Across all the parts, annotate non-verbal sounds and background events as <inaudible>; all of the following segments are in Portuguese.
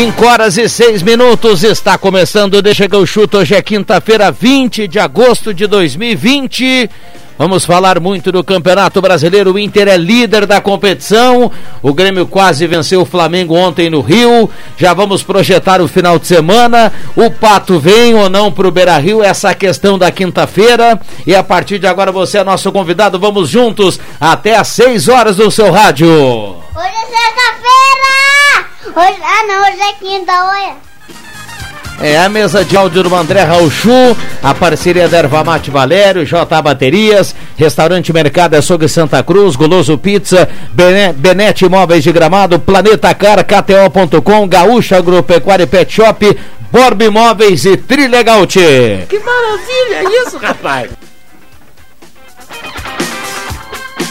5 horas e 6 minutos, está começando Deixa que eu chuto. Hoje é quinta-feira, 20 de agosto de 2020. Vamos falar muito do Campeonato Brasileiro. O Inter é líder da competição. O Grêmio quase venceu o Flamengo ontem no Rio. Já vamos projetar o final de semana. O Pato vem ou não para o Beira Rio? Essa questão da quinta-feira. E a partir de agora você é nosso convidado. Vamos juntos até às 6 horas do seu rádio. Hoje é ah não, hoje é quinta, olha. É a mesa de áudio do André Rauchu, a parceria da Erva Mate Valério, J Baterias, Restaurante Mercado Açougue Santa Cruz, Goloso Pizza, Benete Imóveis de Gramado, Planeta Car, KTO.com, Gaúcha Agropecuária Pet Shop, Borb Imóveis e Trilegaut. Que maravilha é isso, rapaz!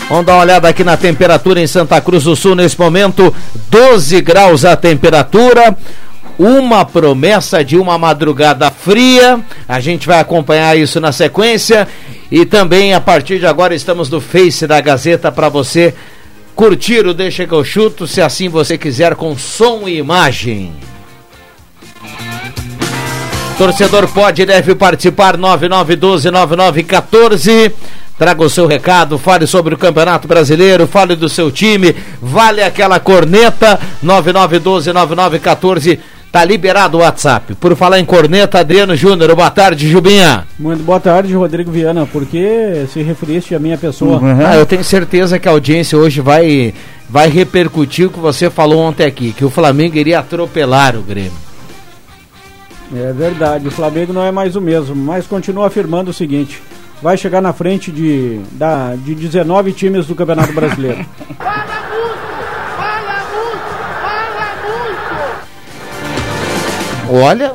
Vamos dar uma olhada aqui na temperatura em Santa Cruz do Sul nesse momento, 12 graus a temperatura. Uma promessa de uma madrugada fria. A gente vai acompanhar isso na sequência. E também a partir de agora estamos no Face da Gazeta para você curtir o Deixa que eu chuto, se assim você quiser, com som e imagem. Torcedor pode e deve participar 9912 9914. Traga o seu recado, fale sobre o Campeonato Brasileiro, fale do seu time, vale aquela corneta 99129914. Tá liberado o WhatsApp. Por falar em corneta, Adriano Júnior, boa tarde, Jubinha. Muito boa tarde, Rodrigo Viana. Por que se referiste à minha pessoa? Uhum. Ah, eu tenho certeza que a audiência hoje vai, vai repercutir o que você falou ontem aqui, que o Flamengo iria atropelar o Grêmio. É verdade, o Flamengo não é mais o mesmo, mas continua afirmando o seguinte: vai chegar na frente de, da, de 19 times do Campeonato Brasileiro. <laughs> fala muito! Fala muito! Fala muito! Olha,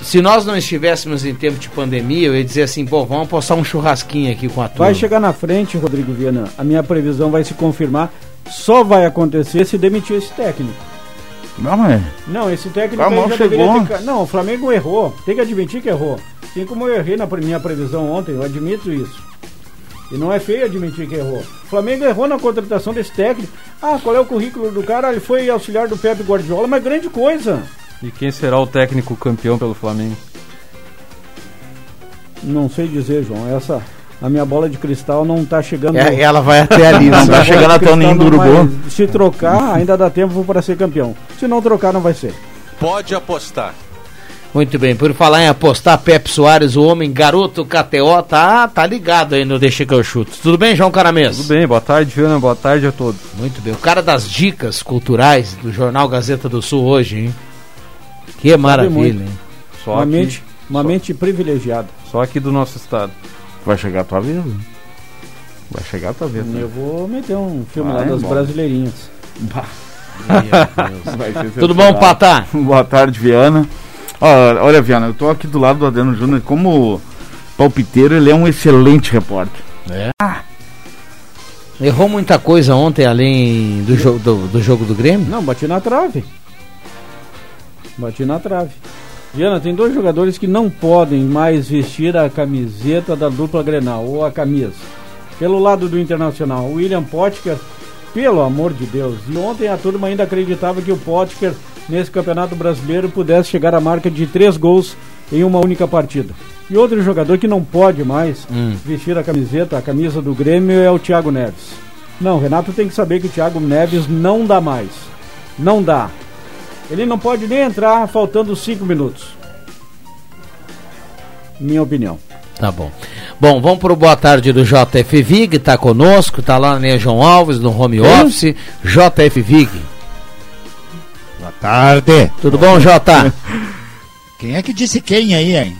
se nós não estivéssemos em tempo de pandemia, eu ia dizer assim, pô, vamos postar um churrasquinho aqui com a turma. Vai chegar na frente, Rodrigo Viana. A minha previsão vai se confirmar. Só vai acontecer se demitir esse técnico. Não, mas... Não, esse técnico aí já chegou. Ter... Não, o Flamengo errou. Tem que admitir que errou. Assim como eu errei na minha previsão ontem, eu admito isso. E não é feio admitir que errou. O Flamengo errou na contratação desse técnico. Ah, qual é o currículo do cara? Ele foi auxiliar do Pepe Guardiola, mas grande coisa. E quem será o técnico campeão pelo Flamengo? Não sei dizer, João. Essa a minha bola de cristal não está chegando. É, ela vai até ali, não <laughs> está chegando até o ninho do urubu. Se trocar, ainda dá tempo para ser campeão. Se não trocar, não vai ser. Pode apostar. Muito bem, por falar em apostar, Pepe Soares, o homem garoto KTO, tá, tá ligado aí no Deixa que eu chuto. Tudo bem, João Caramês? Tudo bem, boa tarde, Viana, boa tarde a todos. Muito bem, o cara das dicas culturais do Jornal Gazeta do Sul hoje, hein? Que maravilha, hein? Só uma, aqui, mente, uma só, mente privilegiada. Só aqui do nosso estado. Vai chegar a tua vez? Vai chegar a tua vez. Eu vou meter um filme Vai, lá das bom. brasileirinhas. <laughs> Tudo bom, Patá? Boa tarde, Viana. olha, Viana, eu tô aqui do lado do Adriano Júnior. Como palpiteiro, ele é um excelente repórter. É. Ah. Errou muita coisa ontem, além do, jo do, do jogo do Grêmio? Não, bati na trave. Bati na trave. Diana, tem dois jogadores que não podem mais vestir a camiseta da dupla Grenal, ou a camisa. Pelo lado do Internacional, o William Potker, pelo amor de Deus. E ontem a turma ainda acreditava que o Potker, nesse Campeonato Brasileiro, pudesse chegar à marca de três gols em uma única partida. E outro jogador que não pode mais hum. vestir a camiseta, a camisa do Grêmio, é o Thiago Neves. Não, Renato tem que saber que o Thiago Neves não dá mais. Não dá. Ele não pode nem entrar faltando cinco minutos. Minha opinião. Tá bom. Bom, vamos para o boa tarde do JF Vig, tá conosco, tá lá na João Alves, no home office. JF Vig. Boa tarde. Tudo bom, Jota? <laughs> Quem é que disse quem aí, hein?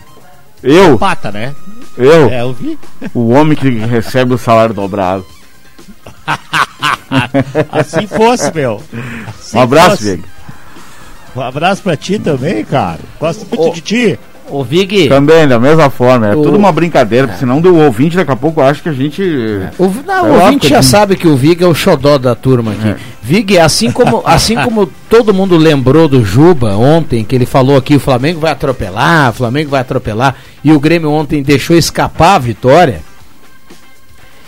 Eu. Pata, né? Eu. É, eu vi. O homem que recebe o salário dobrado. <laughs> assim fosse, meu. Assim um abraço, Vig. Um abraço pra ti também, cara. Gosto muito de ti. O Vig. Também, da mesma forma. É o... tudo uma brincadeira, porque senão do ouvinte daqui a pouco acha que a gente. O, não, é o ouvinte já sabe que o Vig é o xodó da turma aqui. É. Vig, assim como, <laughs> assim como todo mundo lembrou do Juba ontem, que ele falou aqui: o Flamengo vai atropelar, o Flamengo vai atropelar, e o Grêmio ontem deixou escapar a vitória.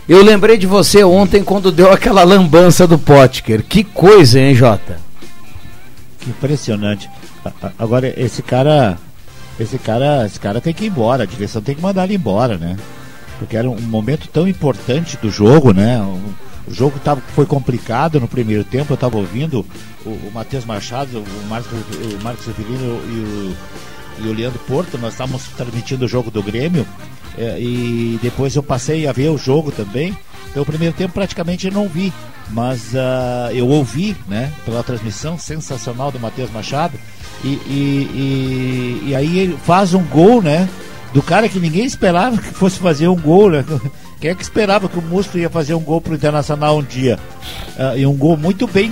Eu lembrei de você ontem quando deu aquela lambança do Potker. Que coisa, hein, Jota? Impressionante. Agora, esse cara. Esse cara. Esse cara tem que ir embora. A direção tem que mandar ele embora, né? Porque era um momento tão importante do jogo, né? O, jogo tava, foi complicado no primeiro tempo. Eu estava ouvindo o, o Matheus Machado, o Marcos, o Severino e o, e o Leandro Porto. Nós estávamos transmitindo o jogo do Grêmio. é, e depois eu passei a ver o jogo também. Então, o primeiro tempo praticamente eu não vi. Mas ah, eu ouvi, né? Pela transmissão sensacional do Matheus Machado. E, e, e, e aí ele faz um gol, né? Do cara que ninguém esperava que fosse fazer um gol, né? <laughs> Quem é que esperava que o Musto ia fazer um gol pro Internacional um dia? Ah, e um gol muito bem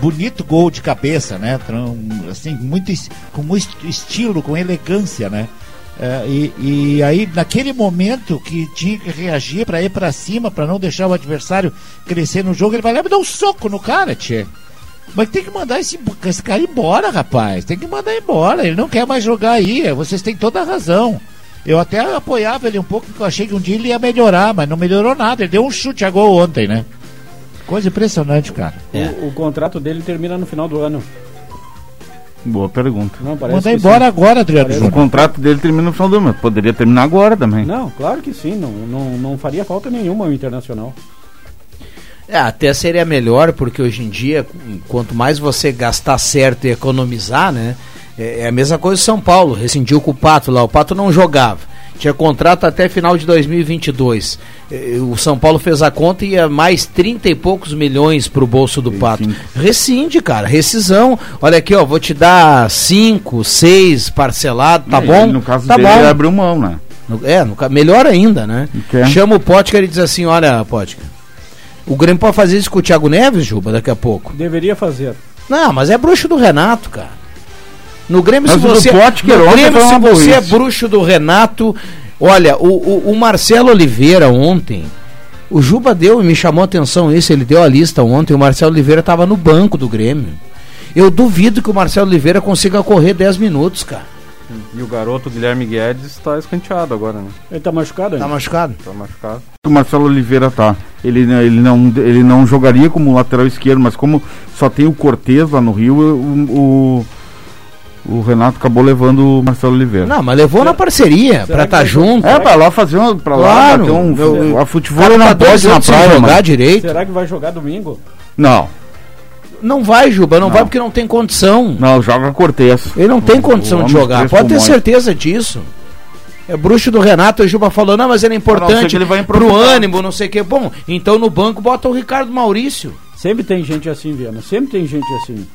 bonito gol de cabeça, né? Assim, muito com muito estilo, com elegância, né? É, e, e aí, naquele momento que tinha que reagir para ir para cima, para não deixar o adversário crescer no jogo, ele vai lá e dá um soco no cara, tchê. Mas tem que mandar esse, esse cara embora, rapaz. Tem que mandar embora. Ele não quer mais jogar aí. Vocês têm toda a razão. Eu até apoiava ele um pouco, porque eu achei que um dia ele ia melhorar, mas não melhorou nada. Ele deu um chute a gol ontem, né? Coisa impressionante, cara. O, o contrato dele termina no final do ano. Boa pergunta. Não, que embora sim. agora, Adriano O contrato dele termina no final do ano. Poderia terminar agora também. Não, claro que sim. Não, não, não faria falta nenhuma o Internacional. É, até seria melhor, porque hoje em dia, quanto mais você gastar certo e economizar, né? É, é a mesma coisa o São Paulo, rescindiu com o Pato lá. O Pato não jogava. Tinha contrato até final de 2022. Eh, O São Paulo fez a conta e ia mais 30 e poucos milhões pro bolso do Pato. Rescinde, cara, rescisão. Olha aqui, ó, vou te dar 5, 6 parcelado, tá É, bom? ele, no caso tá dele, bom. ele abriu mão, né? No- É, no melhor ainda, né? quer? Chama o Potker e diz assim: olha, Potker, o Grêmio pode fazer isso com o Thiago Neves, Juba, daqui a pouco. Deveria fazer. Não, mas é bruxo do Renato, cara. No Grêmio, Mas se você. No Grêmio, se você é burrice. bruxo do Renato. Olha, o, o, o Marcelo Oliveira ontem. O Juba deu e me chamou a atenção isso. Ele deu a lista ontem. O Marcelo Oliveira estava no banco do Grêmio. Eu duvido que o Marcelo Oliveira consiga correr 10 minutos, cara. E o garoto Guilherme Guedes está escanteado agora, né? Ele tá machucado Tá ainda? machucado? Tá machucado. O Marcelo Oliveira tá. Ele, ele, não, ele não jogaria como lateral esquerdo, mas como só tem o Cortez lá no Rio, o, o, o Renato acabou levando o Marcelo Oliveira. Não, mas levou na parceria será pra estar vai- junto. É, pra lá fazer uma. Pra Claro. lá bater um. Eu- a futebol cara não tá pode na sem praia, jogar mano. direito. Será que vai jogar domingo? Não, Não vai, Juba, não, Não. vai porque não tem condição. não, joga Cortez. Ele não tem O- condição o de jogar, pode ter certeza disso. É bruxo do Renato, o Juba falou, não, mas ele é não importante que ele vai pro ânimo, não sei o que. Bom, então no banco bota o Ricardo Maurício. Sempre tem gente assim, Viana. Sempre tem gente assim.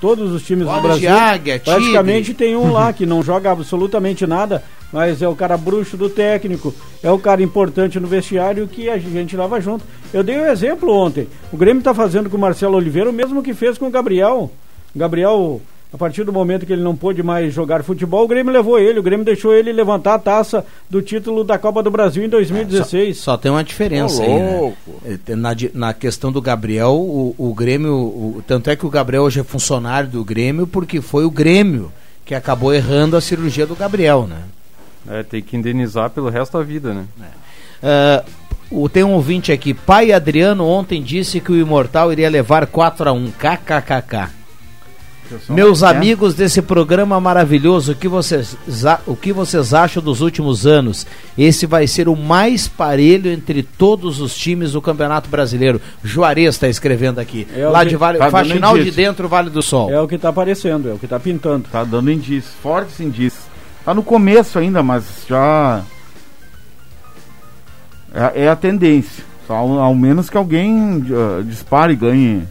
Todos os times do Brasil. águia, tigre. praticamente tem um lá <laughs> que não joga absolutamente nada, mas é o cara bruxo do técnico, é o cara importante no vestiário que a gente leva junto. Eu dei um exemplo ontem. O Grêmio está fazendo com o Marcelo Oliveira o mesmo que fez com o Gabriel. Gabriel, a partir do momento que ele não pôde mais jogar futebol, o Grêmio levou ele. O Grêmio deixou ele levantar a taça do título da Copa do Brasil em 2016. Só tem uma diferença aí, né? É, Na, na questão do Gabriel, o, o Grêmio. o- tanto é que o Gabriel hoje é funcionário do Grêmio, porque foi o Grêmio que acabou errando a cirurgia do Gabriel, né? É, tem que indenizar pelo resto da vida, né? Ah, o, tem um ouvinte aqui. Pai Adriano ontem disse que o Imortal iria levar 4 a 1 KKKK. Meus É. amigos desse programa maravilhoso, o que, vocês, o que vocês acham dos últimos anos? Esse vai ser o mais parelho entre todos os times do Campeonato Brasileiro. Juarez está escrevendo aqui. É o Lá que- de vale, tá Faxinal de dentro, Vale do Sol. É o que está aparecendo, é o que está pintando. Tá dando indícios, fortes indícios. Tá no começo ainda, mas já. É, é a tendência. Só ao, ao menos que alguém ah, dispare e ganhe.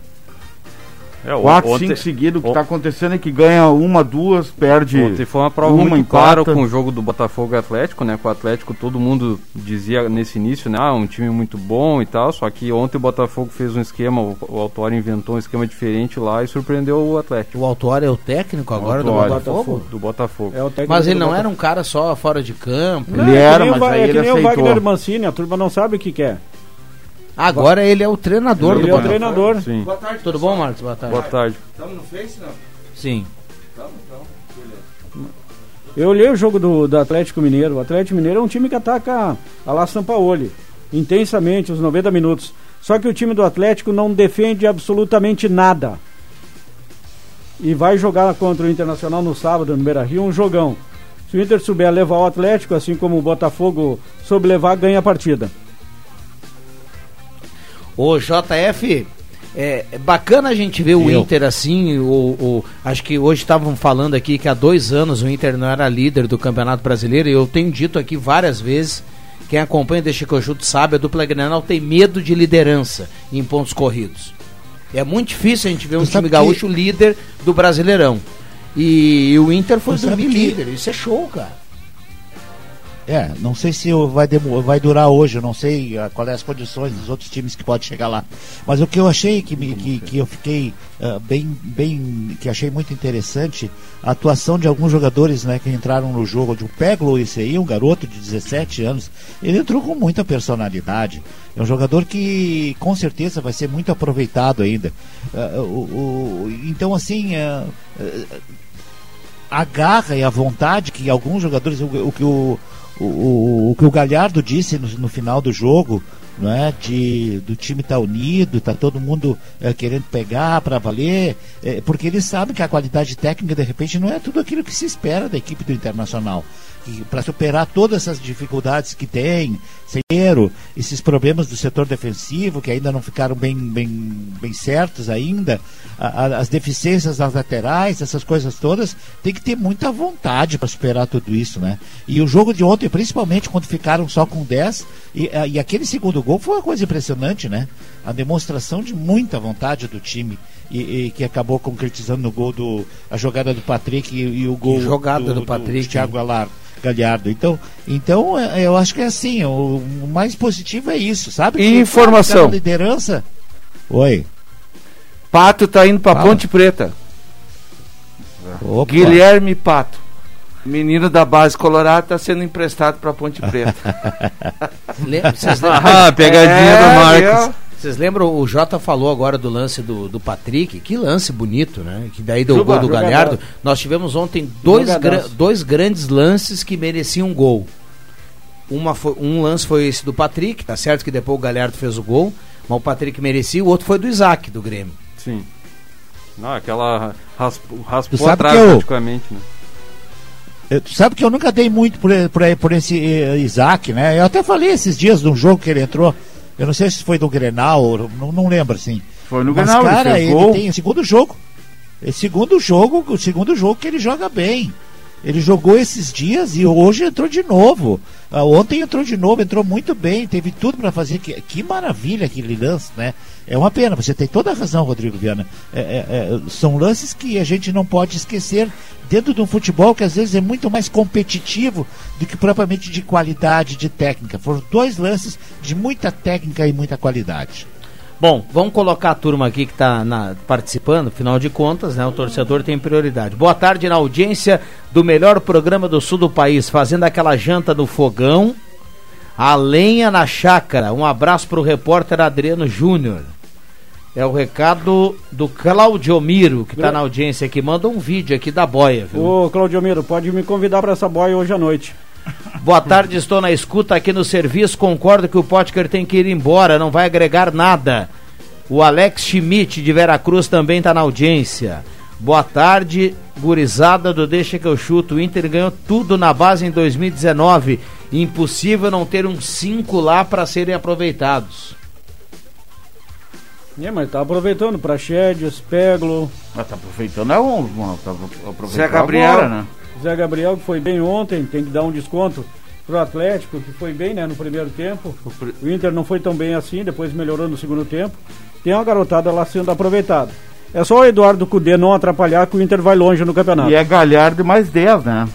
É, o- 4, ontem, 5 seguidos. O que o- tá acontecendo é que ganha uma, duas, perde. Ontem foi uma prova uma, muito clara empata. com o jogo do Botafogo e Atlético, né? Com o Atlético todo mundo dizia nesse início, né? Ah, um time muito bom e tal. Só que ontem o Botafogo fez um esquema, o, o Autório inventou um esquema diferente lá e surpreendeu o Atlético. O Autório é o técnico agora do Autório. Botafogo? Do Botafogo. É o técnico Mas ele do não Botafogo. era um cara só fora de campo. Ele Não, é que era, nem o mas aí é que ele nem o aceitou. Wagner Mancini, a turma não sabe o que quer. Agora ele é o treinador Ele do é o Botafogo. treinador. Sim. Tudo bom, Marcos? Boa tarde. Boa tarde. Sim. Eu olhei o jogo do, do Atlético Mineiro. O Atlético Mineiro é um time que ataca a La Sampaoli intensamente os 90 minutos. Só que o time do Atlético não defende absolutamente nada. e vai jogar contra o Internacional no sábado no Beira Rio, um jogão. Se o Inter souber levar o Atlético, assim como o Botafogo soube levar, ganha a partida. Ô JF, é, é bacana a gente ver o Eu. Inter assim. O, o- acho que hoje estavam falando aqui que há dois anos o Inter não era líder do Campeonato Brasileiro. E eu tenho dito aqui várias vezes. Quem acompanha o Deixa sabe, a dupla Grenal tem medo de liderança em pontos corridos. É muito difícil a gente ver um time sabe que- gaúcho líder do Brasileirão. E, o Inter foi dormir que- líder. Isso é show, cara. É, não sei se vai, vai durar hoje, eu não sei ah, quais as condições dos outros times que podem chegar lá. Mas o que eu achei que, me- que, que eu fiquei ah, bem, bem, que achei muito interessante, a atuação de alguns jogadores né, que entraram no jogo. O Peglo, esse aí, um garoto de 17 anos, ele entrou com muita personalidade. É um jogador que com certeza vai ser muito aproveitado ainda. Ah, o- o- então, assim, ah, a garra e a vontade que alguns jogadores, o que o, o, o, que o Galhardo disse no, no final do jogo, não é? De, do time estar unido, tá todo mundo eh, querendo pegar para valer, eh, porque eles sabem que a qualidade técnica de repente não é tudo aquilo que se espera da equipe do Internacional. Para superar todas essas dificuldades que tem, dinheiro, esses problemas do setor defensivo que ainda não ficaram bem, bem, bem certos ainda, a- a- as deficiências das laterais, essas coisas todas, tem que ter muita vontade para superar tudo isso, né? E o jogo de ontem, principalmente quando ficaram só com 10, e, a- e aquele segundo gol foi uma coisa impressionante, né? A demonstração de muita vontade do time. E, e que acabou concretizando no gol do a jogada do Patrick e, e o gol Que jogada do Patrick, Thiago Galar, Galhardo. Então, então é- eu acho que é assim, o, o mais positivo é isso, sabe? E Que informação. cada liderança. Oi. Pato tá indo pra Fala. Ponte Preta. Opa. Guilherme Pato. Menino da base colorada tá sendo emprestado pra Ponte Preta. <laughs> <laughs> Ah, pegadinha do Marcos. viu? Vocês lembram, o Jota falou agora do lance do, do Patrick, que lance bonito, né? Que daí deu o gol do. Galhardo. Nós tivemos ontem dois, gra- dois grandes lances que mereciam gol. Uma foi- um lance foi esse do Patrick, tá certo que depois o Galhardo fez o gol, mas o Patrick merecia, o outro foi do Isaac, do Grêmio. Sim. Não, aquela raspou, raspou atrás que eu- praticamente, né? Tu sabe que eu nunca dei muito por, por, por esse eh, Isaac, né? Eu até falei esses dias de um jogo que ele entrou. Eu não sei se foi do Grenal, não, não lembro assim. Foi no Mas, Grenal, cara, ele ele tem o segundo jogo. Esse segundo jogo, o segundo jogo que ele joga bem. Ele jogou esses dias e hoje entrou de novo. Ah, ontem entrou de novo, entrou muito bem, teve tudo para fazer. Que, que maravilha aquele lance, né? É uma pena, você tem toda a razão, Rodrigo Viana. É, é, é, são lances que a gente não pode esquecer dentro de um futebol que às vezes é muito mais competitivo do que propriamente de qualidade, de técnica. Foram dois lances de muita técnica e muita qualidade. Bom, vamos colocar a turma aqui que está participando, afinal de contas, né? O torcedor tem prioridade. Boa tarde na audiência do melhor programa do sul do país, fazendo aquela janta no fogão, a lenha na chácara. Um abraço para o repórter Adriano Júnior. É o recado do Claudiomiro, que está na audiência aqui. Manda um vídeo aqui da boia, viu? Ô, Claudio Miro, pode me convidar para essa boia hoje à noite. Boa tarde, estou na escuta aqui no serviço. Concordo que o Potker tem que ir embora, não vai agregar nada. O Alex Schmidt de Veracruz também está na audiência. Boa tarde, gurizada do Deixa que eu chuto. O Inter ganhou tudo na base em 2019. Impossível não ter uns 5 lá para serem aproveitados. É, mas tá aproveitando para Chedes, Peglo, Mas tá aproveitando é um, tá aproveitando Zé Gabriel. agora, né? Zé Gabriel, que foi bem ontem, tem que dar um desconto pro Atlético, que foi bem né, no primeiro tempo. O Inter não foi tão bem assim, depois melhorou no segundo tempo. Tem uma garotada lá sendo aproveitada. É só o Eduardo Cudê não atrapalhar que o Inter vai longe no campeonato. E é Galhardo mais 10, né?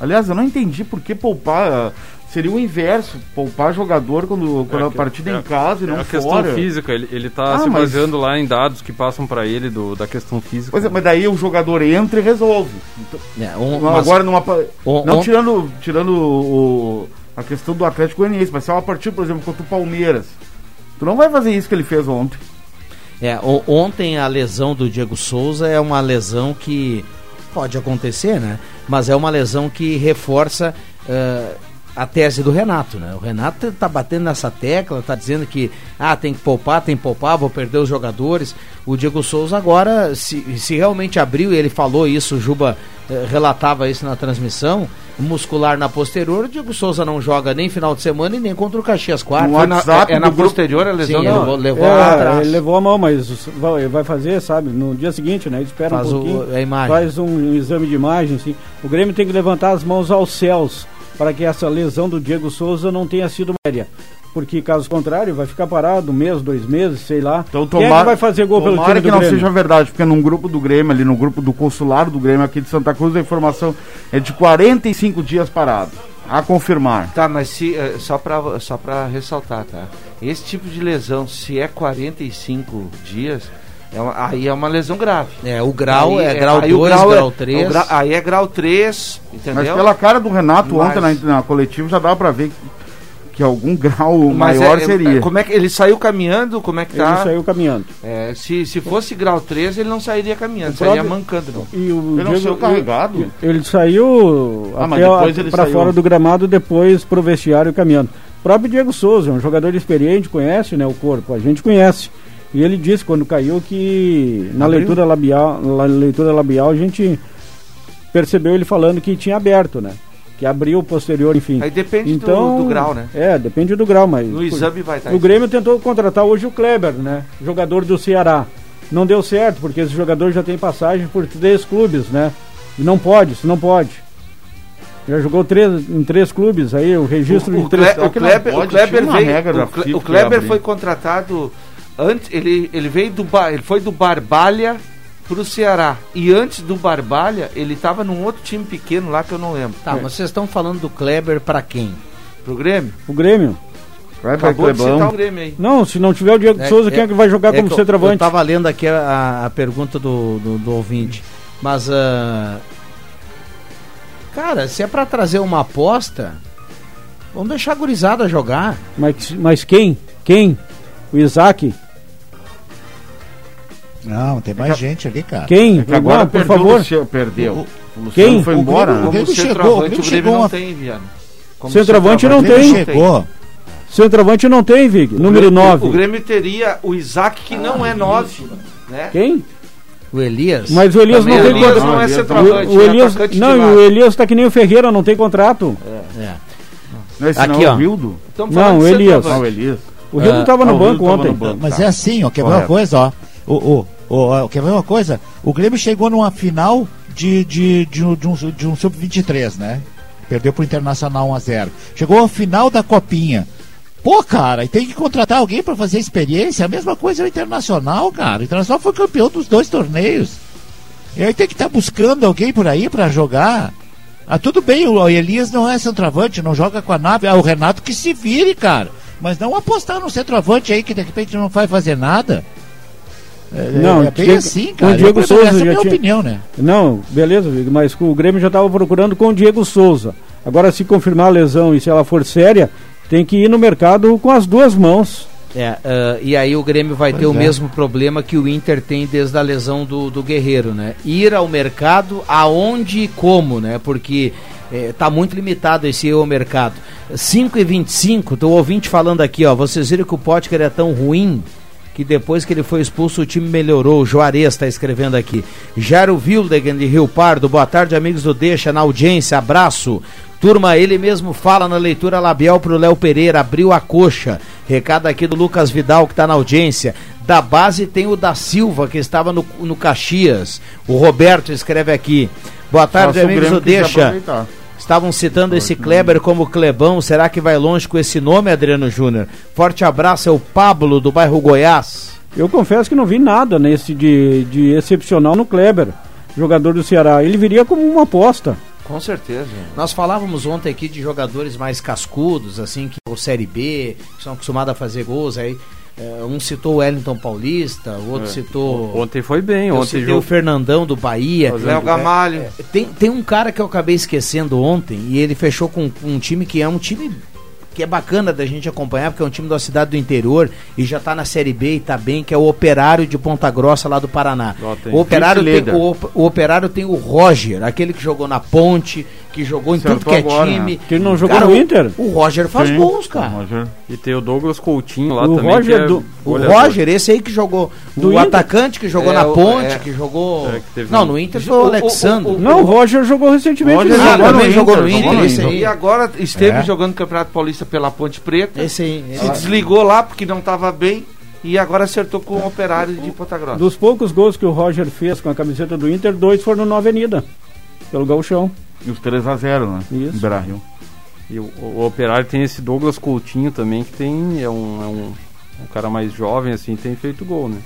Aliás, eu não entendi por que poupar. Seria o inverso, poupar jogador quando, quando a que- partida é é- em casa e É não a questão fora. física, ele, ele tá Ah, se mas- baseando lá em dados que passam pra ele do, da questão física. Pois é, mas daí o jogador entra e resolve. Então, É, um- não, mas- agora numa. Um- não um- tirando, tirando o, a questão do Atlético Goianiense, mas se é uma partida, por exemplo, contra o Palmeiras. Tu não vai fazer isso que ele fez ontem. É, ontem a lesão do Diego Souza é uma lesão que pode acontecer, né? Mas é uma lesão que reforça. eh, a tese do Renato, né? O Renato tá batendo nessa tecla, tá dizendo que ah, tem que poupar, tem que poupar, vou perder os jogadores. O Diego Souza agora, se, se realmente abriu, e ele falou isso, o Juba eh, relatava isso na transmissão, muscular na posterior, o Diego Souza não joga nem final de semana e nem contra o Caxias quarto. No WhatsApp é, é na posterior a lesão, Sim, não, ele levou, levou É, lá atrás. ele levou a mão, mas vai, vai fazer, sabe, no dia seguinte, né? Espera Faz um o- pouquinho, a imagem. faz um exame de imagem, sim. O Grêmio tem que levantar as mãos aos céus para que essa lesão do Diego Souza não tenha sido séria. Porque caso contrário, vai ficar parado um mês, dois meses, sei lá. Então, Quem é que tomara- vai fazer gol pelo Tomara time que do não Grêmio? seja verdade, porque num grupo do Grêmio, ali no grupo do consulado do Grêmio aqui de Santa Cruz, a informação é de 45 dias parado. A confirmar. Tá, mas se, eh, só pra, só pra ressaltar, tá? Esse tipo de lesão, se é 45 dias, é uma- aí é uma lesão grave. É, o grau Aí é grau aí o 2, é- grau o 3. gra- aí é grau 3, entendeu? Mas pela cara do Renato Mas- ontem na, na coletiva já dava pra ver que, que algum <laughs> grau Mas maior é- é- seria. como é que ele saiu caminhando? Como é que Ele tá? saiu caminhando. É, se, se fosse grau 3, ele não sairia caminhando, O sairia próprio- mancando. Não. E o Ele não saiu carregado? Ele, ele saiu Ah, ele para fora do gramado, depois pro vestiário caminhando. O próprio Diego Souza, um jogador experiente, conhece né, o corpo, a gente conhece. E ele disse quando caiu que na Abriu? leitura labial, na leitura labial a gente percebeu ele falando que tinha aberto, né? Que abriu o posterior, enfim. Aí depende do- então, do, grau, né? É, depende do grau, mas No exame vai estar. o Grêmio tentou contratar hoje o Kleber, né? Jogador do Ceará. Não deu certo, porque esse jogador já tem passagem por três clubes, né? E não pode, isso não pode. Já jogou três, em três clubes aí, o registro o, de o, três. Cle- o que não Kleber, o Kleber uma veio, regra o, o Kleber foi contratado antes, ele, ele veio do ele foi do Barbalha pro Ceará. E antes do Barbalha, ele tava num outro time pequeno lá que eu não lembro. Tá, mas vocês estão falando do Kleber pra quem? Pro Grêmio? O Grêmio. Vai pra Acabou de citar o. Grêmio aí. Não, se não tiver o Diego É- Souza, é- quem é que vai jogar É como centroavante? Eu tava lendo aqui a, a pergunta do, do, do ouvinte. Mas, ah, cara, se é pra trazer uma aposta, vamos deixar a gurizada jogar. Mas, mas quem? Quem? O Isaac? Não, tem mais gente ali, cara. Quem? É que agora Não, por favor. o Luciano- perdeu. O- O Luciano Quem? foi O embora. Grêmio- né? Grêmio Como chegou, centroavante, o Grêmio o Grêmio chegou não tem, Viana. Como Centroavante não O Grêmio tem. chegou. Centroavante não tem, Vig. O Número Grêmio- 9. O Grêmio teria o Isaac, que não é 9, né? Quem? O Elias. Mas o Elias Também não o tem Elias contrato. não é Elias não. centroavante, O, o é Elias, de não, e o Elias tá que nem o Ferreira, não tem contrato. É. Esse Aqui, não é ó. o? Estamos Não, o Elias. Ah, o. Elias. O Rio Ah, tava ah, no banco ontem. no banco. Mas Tá. é assim, ó, quer ver uma coisa, ó. O, o, o, quer ver uma coisa? O Grêmio chegou numa final de, de, de, um- de um, de um Sub-23, né? Perdeu pro Internacional 1x0. Chegou à final da Copinha. Pô, cara, e tem que contratar alguém pra fazer experiência. A mesma coisa é o Internacional, cara. O Internacional foi campeão dos dois torneios. E aí tem que estar buscando alguém por aí pra jogar. Ah, tudo bem, o Elias não é centroavante, não joga com a nave. Ah, o Renato que se vire, cara. Mas não apostar no centroavante aí que de repente não vai fazer nada. É, Não, é bem Diego- assim, o cara. Diego Eu- Souza essa é a já minha tinha- opinião, né? Não, beleza, mas o Grêmio já estava procurando com o Diego Souza. Agora, se confirmar a lesão e se ela for séria, tem que ir no mercado com as duas mãos. É, ah, e aí o Grêmio vai ter o é. mesmo problema que o Inter tem desde a lesão do, do Guerreiro, né? Ir ao mercado aonde e como, né? Porque eh, tá muito limitado esse ao mercado. 5 e 25, tô ouvinte falando aqui, ó. Vocês viram que o Potker é tão ruim que depois que ele foi expulso o time melhorou. O Juarez está escrevendo aqui. Jairo Wildegen de Rio Pardo. Boa tarde, amigos do Deixa, na audiência. Abraço. Turma, ele mesmo fala na leitura labial pro Léo Pereira, abriu a coxa. Recado aqui do Lucas Vidal, que está na audiência. Da base tem o da Silva, que estava no, no Caxias. O Roberto escreve aqui. Boa tarde, o amigos do Deixa. Estavam citando esse Kleber como Clebão. Será que vai longe com esse nome, Adriano Júnior? Forte abraço, é o Pablo do bairro Goiás. Eu confesso que não vi nada nesse de, de excepcional no Kleber, jogador do Ceará. Ele viria como uma aposta. Com certeza. Nós falávamos ontem aqui de jogadores mais cascudos, assim, que o Série B, que são acostumados a fazer gols aí. É, um citou o Wellington Paulista, o outro citou. Ontem foi bem, Eu ontem citei o Fernandão do Bahia. Léo Gamalho. Tem, tem um cara que eu acabei esquecendo ontem e ele fechou com um time que é um time que é bacana da gente acompanhar, porque é um time da cidade do interior e já tá na Série B e tá bem, que é o Operário de Ponta Grossa lá do Paraná. Tem O Operário tem, o, o Operário tem o Roger, aquele que jogou na Ponte, que jogou em tudo Acertou que é agora, time. né? Que ele não jogou Cara, no o- Inter? O Roger faz Sim, gols, o cara. Roger. E tem o Douglas Coutinho lá O também. Roger que é do- O. Roger, esse aí que jogou. Do o Inter? atacante que jogou É, na ponte, é. que jogou. É, que teve não, no Inter O- foi o o- o- Alexandre. o- Não, o Roger jogou recentemente. Roger no Ah, jogou também no jogou Inter, no jogou Inter, no esse Inter. aí. E agora esteve É. jogando Campeonato Paulista pela Ponte Preta. Esse aí. Se desligou lá porque não estava bem e agora acertou com o operário de Ponta Grossa. Dos poucos gols que o Roger fez com a camiseta do Inter, dois foram na Avenida, pelo Gauchão. E os 3x0, né? Isso. Em. E o, o Operário tem esse Douglas Coutinho também, que tem. É um, é um, um cara mais jovem, assim, tem feito gol, né?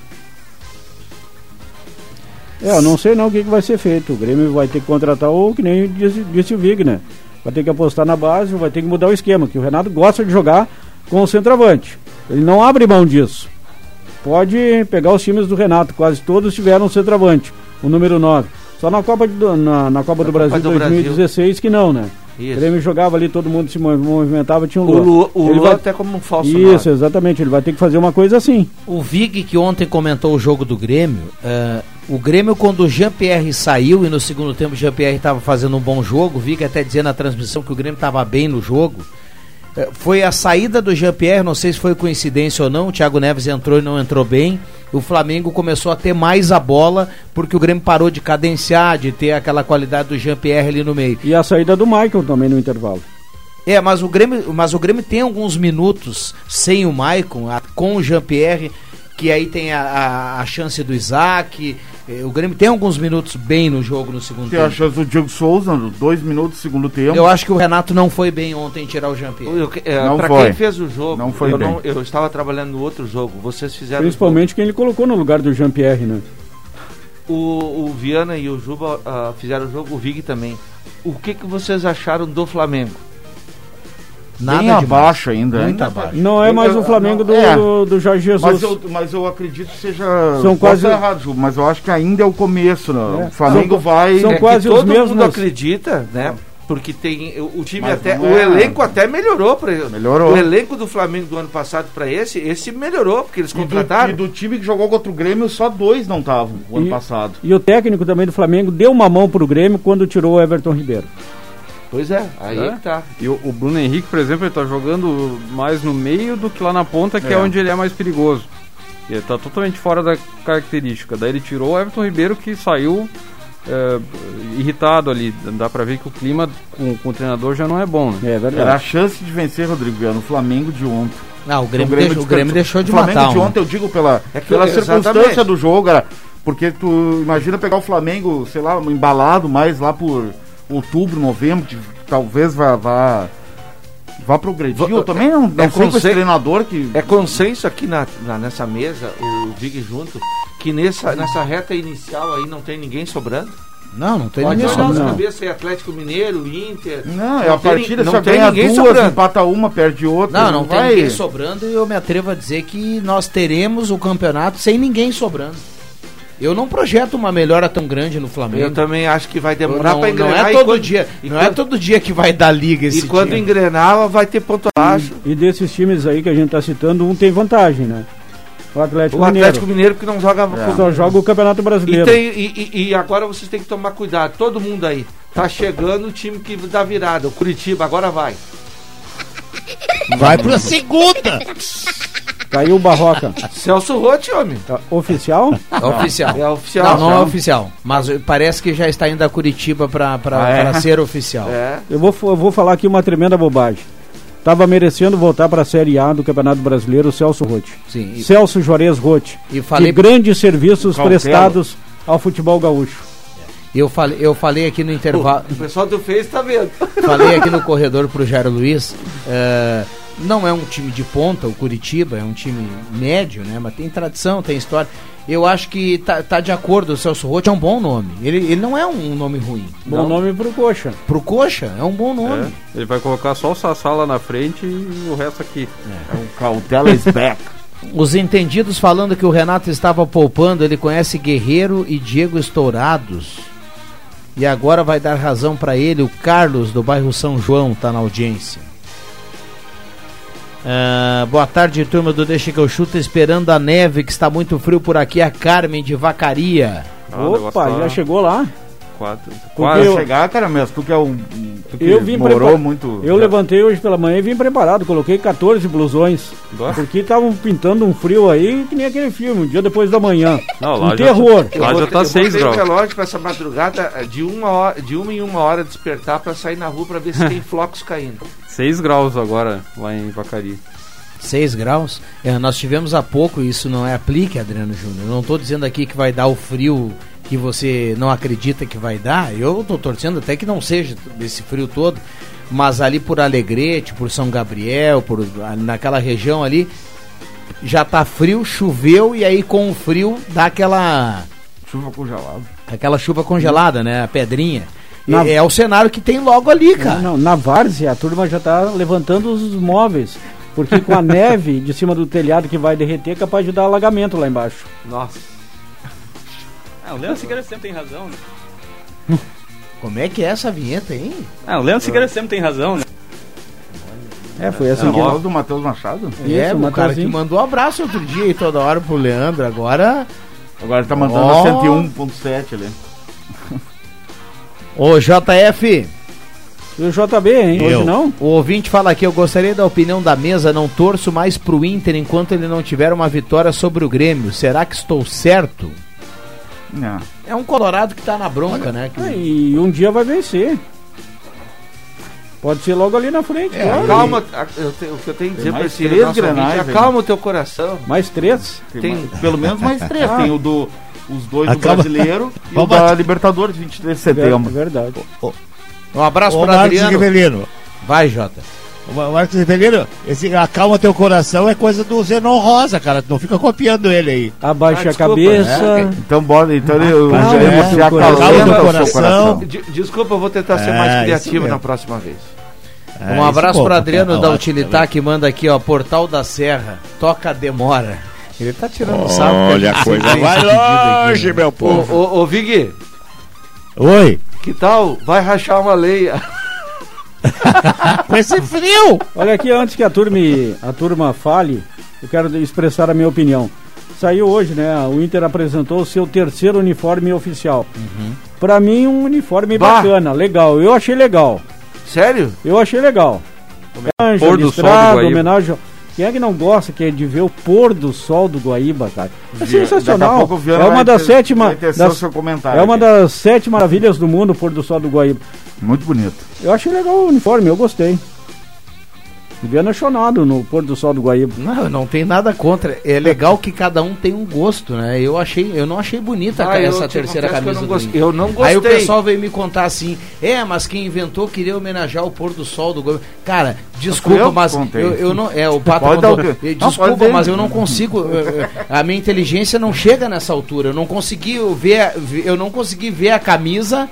É, eu não sei não o que, que vai ser feito. O Grêmio vai ter que contratar ou que nem disse, disse o Vig, né? Vai ter que apostar na base, vai ter que mudar o esquema, que o Renato gosta de jogar com o centroavante. Ele não abre mão disso. Pode pegar os times do Renato, quase todos tiveram um centroavante, o número 9. Só na Copa, do, na, na Copa do Copa Brasil do 2016 que não, né? O Isso. Grêmio jogava ali, todo mundo se mov- movimentava, tinha um O Lua. Lu, o Ele Lu vai- até como um falso Isso, nove. exatamente. Ele vai ter que fazer uma coisa assim. O Vig, que ontem comentou o jogo do Grêmio, eh, o Grêmio, quando o Jean-Pierre saiu e no segundo tempo o Jean-Pierre estava fazendo um bom jogo, o Vig até dizia na transmissão que o Grêmio estava bem no jogo. Eh, foi a saída do Jean-Pierre, não sei se foi coincidência ou não, o Thiago Neves entrou e não entrou bem. O Flamengo começou a ter mais a bola, porque o Grêmio parou de cadenciar, de ter aquela qualidade do Jean-Pierre ali no meio. E a saída do Michael também no intervalo. É, mas o Grêmio, mas o Grêmio tem alguns minutos sem o Maicon, com o Jean-Pierre, que aí tem a, a, a chance do Isaac. Eh, O Grêmio tem alguns minutos bem no jogo no segundo Tem a tempo. chance do Diego Souza, dois minutos do segundo tempo. Eu acho que o Renato não foi bem ontem em tirar o Jean-Pierre. Eu, é, Não pra foi. quem fez o jogo, Não foi eu, bem. eu estava trabalhando no outro jogo. Vocês fizeram Principalmente quem ele colocou no lugar do Jean-Pierre, né? o, o Viana e o Juba ah, fizeram o jogo, o Vig também. O que, que vocês acharam do Flamengo? Nada Bem abaixo ainda. Muito hein? abaixo. Não é mais o Flamengo do, é. do, do Jorge Jesus. Mas eu, mas eu acredito que seja. São quase- errado, Ju, mas eu acho que ainda é o começo. Né? É. O Flamengo São- vai. são é quase que os todo mesmos. mundo acredita, né? Porque tem o, time Mas até, o é- elenco até melhorou para Melhorou. O elenco do Flamengo do ano passado para esse, esse melhorou porque eles E do, contrataram. e do time que jogou contra o Grêmio, só dois não estavam o ano passado. E o técnico também do Flamengo deu uma mão pro Grêmio quando tirou o Everton Ribeiro. Pois é, aí É. que tá. E o, o Bruno Henrique, por exemplo, ele tá jogando mais no meio do que lá na ponta, que é, É. onde ele é mais perigoso. Ele tá totalmente fora da característica. Daí ele tirou o Everton Ribeiro, que saiu é, irritado ali. Dá pra ver que o clima com, com o treinador já não é bom, né? É Era a verdade. chance de vencer, Rodrigo Viana, o Flamengo de ontem. Não, o Grêmio, O deixou, o Grêmio deixou de o Flamengo matar. de um. ontem, eu digo pela, É que- pela exatamente. circunstância do jogo, cara. Porque tu imagina pegar o Flamengo, sei lá, embalado mais lá por outubro, novembro, que talvez vá, vá, vá progredir. Eu também não, não é sei treinador que. É consenso aqui na, na- nessa mesa, o Vig junto, que nessa, nessa reta inicial aí não tem ninguém sobrando. Não, não tem Pode ninguém sobrando. não. cabeças aí, Atlético Mineiro, Inter. Não, é a tem partida, ni- só tem ganha ninguém duas, sobrando. empata uma, perde outra. Não, não tem vai... ninguém sobrando e eu me atrevo a dizer que nós teremos o campeonato sem ninguém sobrando. Eu não projeto uma melhora tão grande no Flamengo. Eu também acho que vai demorar não, para não engrenar. é e todo quando- dia, e não é quando- todo dia que vai dar liga esse E quando time. engrenar, vai ter ponto abaixo. E desses times aí que a gente tá citando, um tem vantagem, né? O Atlético O Mineiro. Atlético Mineiro que não joga. com- Só joga o Campeonato E, Brasileiro. tem, e, e- e agora vocês têm que tomar cuidado, todo mundo aí. Tá chegando o time que dá virada, o Curitiba, agora vai. Vai pra segunda! Caiu o Barroca. Celso Rotti, homem. Tá oficial? É oficial. É oficial. Não, não é oficial. Mas parece que já está indo a Curitiba para Ah, é? ser oficial. É. Eu vou, eu vou falar aqui uma tremenda bobagem. Tava merecendo voltar para a Série A do Campeonato Brasileiro o Celso Rotti. Sim. E, Celso Juarez Rotti. e falei, E grandes serviços prestados ao futebol gaúcho. eu falei, eu falei aqui no intervalo. O pessoal do Face tá vendo. Falei aqui no corredor pro Jairo Luiz. é, não é um time de ponta, o Curitiba, é um time médio, né? Mas tem tradição, tem história. Eu acho que tá, tá de acordo, o Celso Rotti é um bom nome. Ele, ele não é um nome ruim. Bom Não. nome pro Coxa. Pro Coxa, é um bom nome. É, ele vai colocar só o Sassá lá na frente e o resto aqui. O Cautela is back. <laughs> Os entendidos falando que o Renato estava poupando, ele conhece Guerreiro e Diego Estourados. E agora vai dar razão para ele. O Carlos do bairro São João tá na audiência. Ah, boa tarde, turma do Deixa que eu chuto, esperando a neve, que está muito frio por aqui. A Carmen de Vacaria. Ah, Opa, já chegou lá. Quatro. Quase. eu- chegar, cara, mesmo, tu que é um. Tu que Eu vim morou muito. Eu levantei hoje pela manhã e vim preparado, coloquei 14 blusões. Porque estavam pintando um frio aí, que nem aquele filme, um dia depois da manhã. Não, um lá já- terror. Eu Lá já tá eu seis botei graus. o relógio pra essa madrugada eh, de uma, hora, de uma em uma hora despertar pra sair na rua pra ver se tem <laughs> flocos caindo. 6 graus agora lá em Vacaria. 6 graus. É, nós tivemos há pouco, isso não é aplique, Adriano Júnior. Eu Não estou dizendo aqui que vai dar o frio que você não acredita que vai dar. Eu estou torcendo até que não seja esse frio todo. Mas ali por Alegrete, por São Gabriel, por naquela região ali, já tá frio, choveu e aí com o frio dá aquela Chuva congelada. aquela chuva congelada, né? A pedrinha. Na- É, é o cenário que tem logo ali, cara. Não, não, na várzea a turma já tá levantando os móveis. Porque com a <laughs> neve de cima do telhado que vai derreter, é capaz de dar alagamento lá embaixo. Nossa. Ah, o Leandro Figueiredo sempre tem razão, né? <laughs> Como é que é essa vinheta, hein? Ah, o Leandro Figueiredo sempre tem razão, né? É, foi É assim que nós do Matheus Machado? é, Isso, o cara que mandou um abraço outro dia e toda hora pro Leandro. Agora, Agora ele tá mandando Ó. a 101.7 ali. ô JF, E o JB, hein? Eu. Hoje não? o ouvinte fala aqui, eu gostaria da opinião da mesa, não torço mais pro Inter enquanto ele não tiver uma vitória sobre o Grêmio. Será que estou certo? Não. É um colorado que tá na bronca, né? Que- É, e um dia vai vencer. Pode ser logo ali na frente. claro. Acalma, a- eu te- o que eu tenho que dizer pra mais esse três nosso ouvinte, grenais, hein? acalma o teu coração. Mais três. Tem, Tem- mais- pelo menos mais três. Ah. Tem o do. Os dois Acaba- do brasileiro <laughs> e o Vamos da bater. Libertadores, 23 de É setembro. verdade. Um abraço para Adriano. Rivelino. Vai, Jota. O Marcos Rivelino, esse acalma teu coração é coisa do Zenon Rosa, cara. Tu não fica copiando ele aí. Abaixa Ah, a cabeça. Então bora, então o Calma, Jair é, teu coração. o coração. coração. De- desculpa, eu vou tentar ser É, mais criativo na próxima vez. Um É, abraço isso, para Adriano tá da Utilitar que manda aqui, ó, Portal da Serra. Toca demora. Ele tá tirando sarro. Olha a coisa vai longe, meu Ô, povo. ô, ô Vig, Oi, que tal? Vai rachar uma leia. <laughs> com esse frio. Olha aqui, antes que a turma, a turma fale, eu quero expressar a minha opinião. Saiu hoje, né? O Inter apresentou o seu terceiro uniforme oficial. Pra mim, um uniforme Bah. bacana, legal. Eu achei legal. Sério? Eu achei legal. Homenagem, Pôr do sol do listrado, homenagem. Quem é que não gosta que é de ver o pôr do sol do Guaíba, cara? É Daqui a sensacional. É uma das ter- o das- é uma aqui. das sete maravilhas do mundo, o pôr do sol do Guaíba. Muito bonito. Eu achei legal o uniforme, eu gostei. Viana chonado no pôr do sol do Guaíba. Não, não tem nada contra. É legal que cada um tem um gosto, né? Eu achei, eu não achei bonita Ah, essa te terceira que eu camisa não gostei. Eu não Aí o gostei. pessoal veio me contar assim: "É, mas quem inventou queria homenagear o pôr do sol do Gol". Cara, desculpa, eu mas eu, eu não é o Pato dar quê? eh, Não, Desculpa, dizer. mas eu não consigo eh, eh, a minha inteligência não chega nessa altura. Eu não consegui ver eu não consegui ver a camisa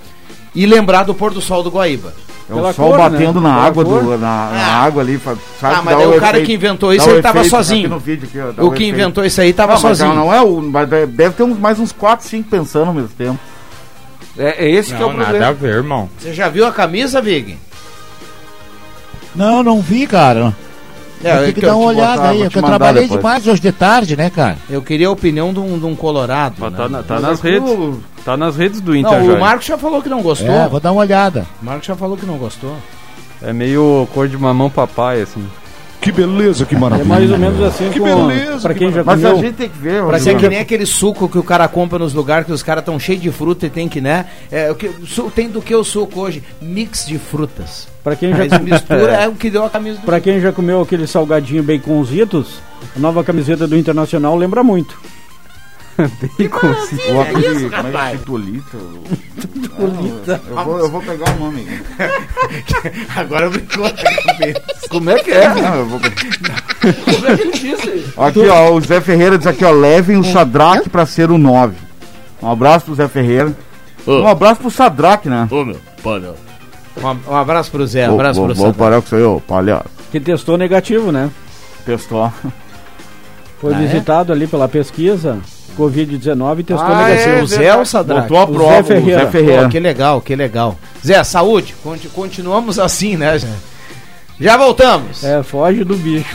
e lembrar do pôr do sol do Guaíba. É Pela o sol cor, batendo né? na Pela água, cor. do, na, na água ali. Sabe Ah, mas daí o cara efeito- que inventou isso, o ele tava efeito, tá sozinho. vídeo aqui, dá O que efeito. inventou isso aí tava Não, mas sozinho. não é o. Mas deve ter uns, mais uns 4, 5 pensando ao mesmo tempo. É, é esse que é o problema. ver, irmão. Você já viu a camisa, Vig? Não, não vi, cara. É, Tem que que dar uma olhada botar, aí. vou é te que eu trabalhei depois. demais hoje de tarde, né, cara? Eu queria a opinião de um, de um colorado. Mas né? tá, na- tá nas aqui redes. o- Tá nas redes do Inter Não, já. o Marcos já falou que não gostou. É, vou dar uma olhada. O Marcos já falou que não gostou. É meio cor de mamão papai, assim. Que beleza, que É maravilha. mais ou menos assim Que beleza, pra que quem já Mas a gente tem que ver. Pra o- ser que nem aquele suco que o cara compra nos lugares que os caras estão cheios de fruta e tem que, né? É, o que, su- tem do que o suco hoje? Mix de frutas. Pra quem já Mas mistura <laughs> é o que deu a camisa do Pra quem já comeu aquele salgadinho baconzitos, a nova camiseta do Internacional lembra muito. <laughs> O aquele, como é que é? Titolita? Titolita. Eu vou, eu vou pegar o nome. <laughs> Agora brincou na cabeça. Como é que é? Não, eu vou... Como é que ele disse? Aqui, ó, o Zé Ferreira diz aqui, ó, levem o Sadraque pra ser o 9. Um abraço pro Zé Ferreira. Um abraço pro Sadraque, né? Um, um abraço pro Zé, um abraço vou, pro vou Sandro. parar com isso aí, ô, palhaço. Que testou negativo, né? Testou. Foi Ah, é? visitado ali pela pesquisa, Covid-19 e testou Ah, negativo. é o Zé ou o Sadraque? Botou a O prova, Zé o Ferreira. Zé Ferreira. Que legal, que legal. Zé, saúde. Conti- continuamos assim, né? Já, já voltamos. É, foge do bicho.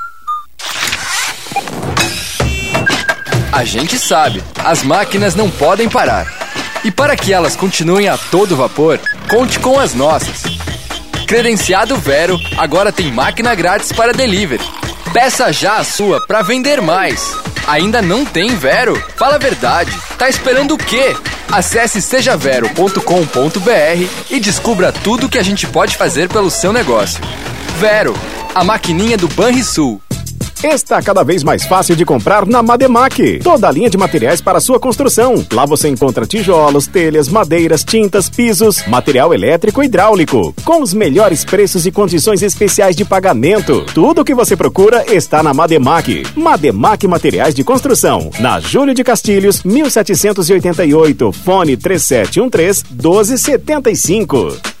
A gente sabe, as máquinas não podem parar. E para que elas continuem a todo vapor, conte com as nossas. Credenciado Vero agora tem máquina grátis para delivery. Peça já a sua para vender mais. Ainda não tem Vero? Fala a verdade. Tá esperando o quê? Acesse sejavero.com.br e descubra tudo que a gente pode fazer pelo seu negócio. Vero, a maquininha do Banrisul. Está cada vez mais fácil de comprar na Mademac. Toda a linha de materiais para sua construção. Lá você encontra tijolos, telhas, madeiras, tintas, pisos, material elétrico e hidráulico. Com os melhores preços e condições especiais de pagamento. Tudo o que você procura está na Mademac. Mademac Materiais de Construção. Na Júlio de Castilhos, 1788. Fone 3713 1275.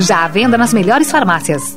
Já à venda nas melhores farmácias.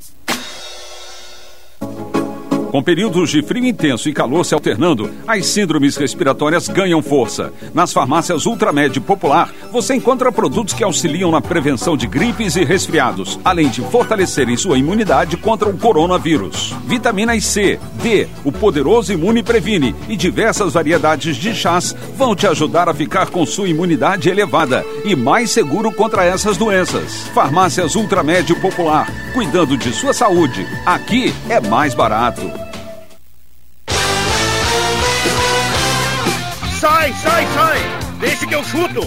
Com períodos de frio intenso e calor se alternando, as síndromes respiratórias ganham força. Nas farmácias Ultramed Popular, você encontra produtos que auxiliam na prevenção de gripes e resfriados, além de fortalecerem sua imunidade contra o coronavírus. Vitaminas C, D, o poderoso Imune Previne e diversas variedades de chás vão te ajudar a ficar com sua imunidade elevada e mais seguro contra essas doenças. Farmácias Ultramed Popular, cuidando de sua saúde. Aqui é mais barato. Deixa que eu chuto!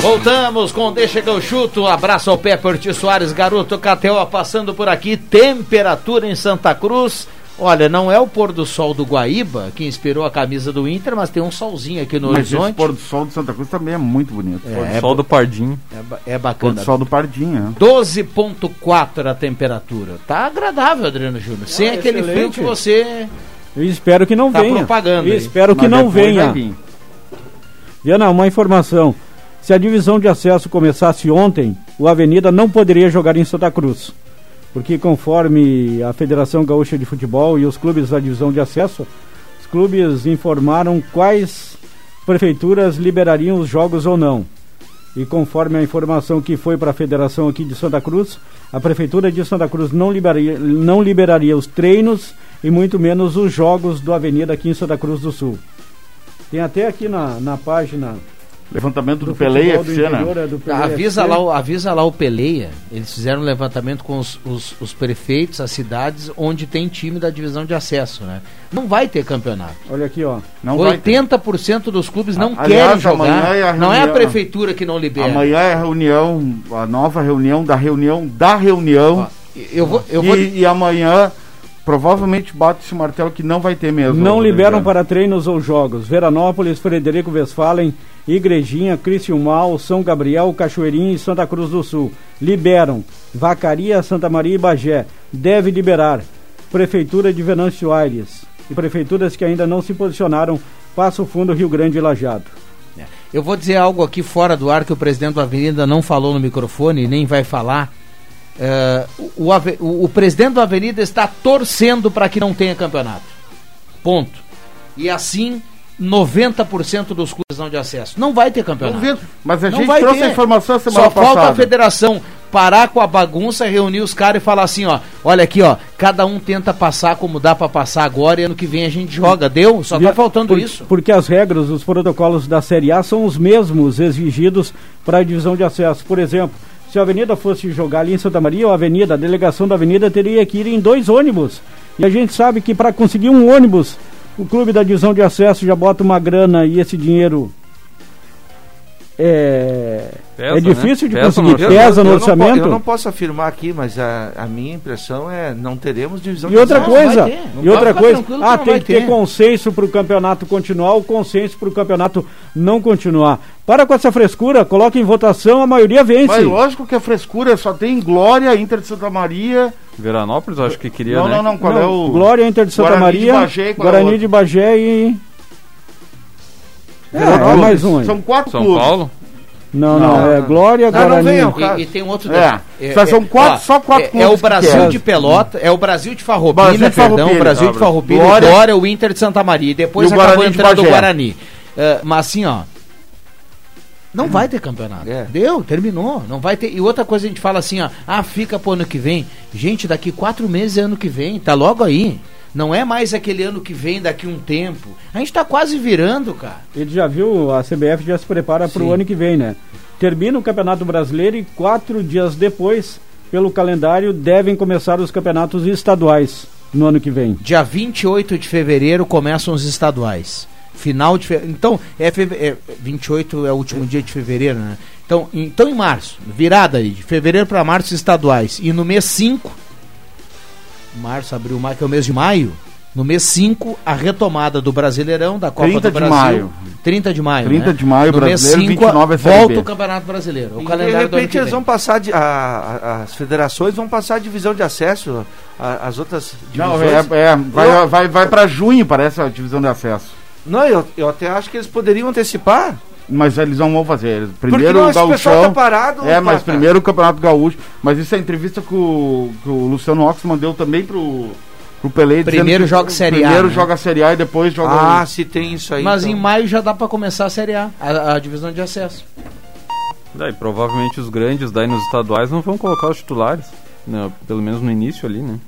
Voltamos com Deixa que eu chuto. Abraço ao Pepper Soares, garoto KTO, passando por aqui. Temperatura em Santa Cruz. Olha, não é o pôr do sol do Guaíba que inspirou a camisa do Inter, mas tem um solzinho aqui no Mas horizonte. esse pôr do sol do Santa Cruz também é muito bonito. É, pôr é do sol do Pardinho. É, é Pôr bacana. do sol do Pardinho, é. 12.4 a temperatura. Tá agradável, Adriano Júnior. Sem Ah, aquele frio excelente. que você Eu espero que não tá venha. propagando. Eu aí. espero que Mas não depois venha. vai vir. Viana, uma informação. Se a divisão de acesso começasse ontem, o Avenida não poderia jogar em Santa Cruz. Porque conforme a Federação Gaúcha de Futebol e os clubes da divisão de acesso, os clubes informaram quais prefeituras liberariam os jogos ou não. E conforme a informação que foi para a Federação aqui de Santa Cruz, a Prefeitura de Santa Cruz não liberaria, não liberaria os treinos e muito menos os jogos do Avenida aqui em Santa Cruz do Sul. Tem até aqui na, na página Levantamento do, Do Peleia do FC, né? interior, é do Peleia Avisa FC. lá, o- avisa lá o Peleia. Eles fizeram um levantamento com os, os, os prefeitos, as cidades onde tem time da divisão de acesso, né? Não vai ter campeonato. Olha aqui, ó. Não vai ter. 80% dos clubes não querem aliás, amanhã jogar. é a não é a reunião- prefeitura que não libera. Amanhã é a reunião, a nova reunião da reunião da reunião. eu vou, eu e, vou- e amanhã provavelmente bate esse martelo que não vai ter mesmo. Não liberam para treinos ou jogos. Veranópolis, Frederico Westphalen, Igrejinha, Criciúmal, São Gabriel, Cachoeirinha e Santa Cruz do Sul. Liberam. Vacaria, Santa Maria e Bagé. Deve liberar. Prefeitura de Venâncio Aires. E prefeituras que ainda não se posicionaram. Passo Fundo, Rio Grande e Lajado. Eu vou dizer algo aqui fora do ar que o presidente da Avenida não falou no microfone e nem vai falar. É, o, o o- presidente da Avenida está torcendo para que não tenha campeonato. Ponto. E assim, 90% dos clubes não de acesso. Não vai ter campeonato. Ver. Mas a Não gente vai trouxe ter. a informação semana Só passada. falta a federação parar com a bagunça, reunir os caras e falar assim, ó, olha aqui, ó, cada um tenta passar como dá pra passar agora e ano que vem a gente joga, deu? Só tá faltando por- isso. Porque as regras, os protocolos da Série A são os mesmos exigidos para a divisão de acesso. Por exemplo, se a Avenida fosse jogar ali em Santa Maria, a Avenida, a delegação da Avenida teria que ir em dois ônibus. E a gente sabe que para conseguir um ônibus, o clube da divisão de acesso já bota uma grana e esse dinheiro é, Pesa, é difícil né? de Pesa conseguir. no Pesa no eu não orçamento. eu não posso afirmar aqui, mas a, a minha impressão é não teremos divisão E de outra coisa, e outra coisa, que ah, não tem que ter ter. consenso para o campeonato continuar ou consenso para o campeonato não continuar. Para com essa frescura, coloque em votação, a maioria vence. Mas lógico que a frescura só tem Glória, Inter de Santa Maria. Veranópolis, acho que queria, Não, né? não, não, qual Não, é o. Glória, Inter de Santa Guarani de Maria, Bagé, qual é Guarani outro? de Bagé e... É, é mais um aí. São quatro São clubes. Paulo? Não, não, Não, é Glória, Não, não Guarani. venham, cara. E, e tem outro É, detalhe. só são quatro- só quatro é, é o Brasil de Pelota, é o Brasil de Farroupilha, perdão, Farroupilha, o Brasil de Farroupilha, Glória. Glória, o Inter de Santa Maria, e depois E acabou Guarani de entrando o. Guarani. É, mas assim, ó, não vai ter campeonato. É. Deu, terminou. Não vai ter. E outra coisa a gente fala assim, ó, ah, fica pro ano que vem. Gente, daqui quatro meses é ano que vem, tá logo aí. Não é mais aquele ano que vem daqui um tempo. A gente tá quase virando, cara. Ele já viu, a CBF já se prepara para o ano que vem, né? Termina o Campeonato Brasileiro e quatro dias depois, pelo calendário, devem começar os campeonatos estaduais no ano que vem. Dia 28 de fevereiro começam os estaduais. Final de fevereiro. Então, é, feve- é 28 é o último dia de fevereiro, né? Então, então em março, virada aí, de fevereiro para março estaduais. E no mês 5, março, abril, maio, que é o mês de maio, no mês 5, a retomada do Brasileirão, da Copa 30 do de Brasil. maio. 30 de maio. 30 né? de maio, no mês Brasileiro, 5, 29 é volta o Campeonato Brasileiro. O E, de calendário ano repente eles vem. vão passar de, a- a- as federações vão passar a divisão de acesso a- as outras Não, divisões. é, é, vai, vai, vai para junho, parece a divisão de acesso. Não, eu, eu até acho que eles poderiam antecipar. Mas eles não vão fazer. Eles- Primeiro não, o Gauchão. tá parado. É, mas primeiro o Campeonato Gaúcho. Mas isso é a entrevista que o, que o Luciano Oxman deu também pro, pro Pelé. Primeiro que joga Série A, Primeiro né? joga a Série A e depois joga. Ah, se tem isso aí. Mas então. em maio já dá para começar a Série A, a, a divisão de acesso. Daí, provavelmente os grandes daí nos estaduais não vão colocar os titulares, né, pelo menos no início ali, né?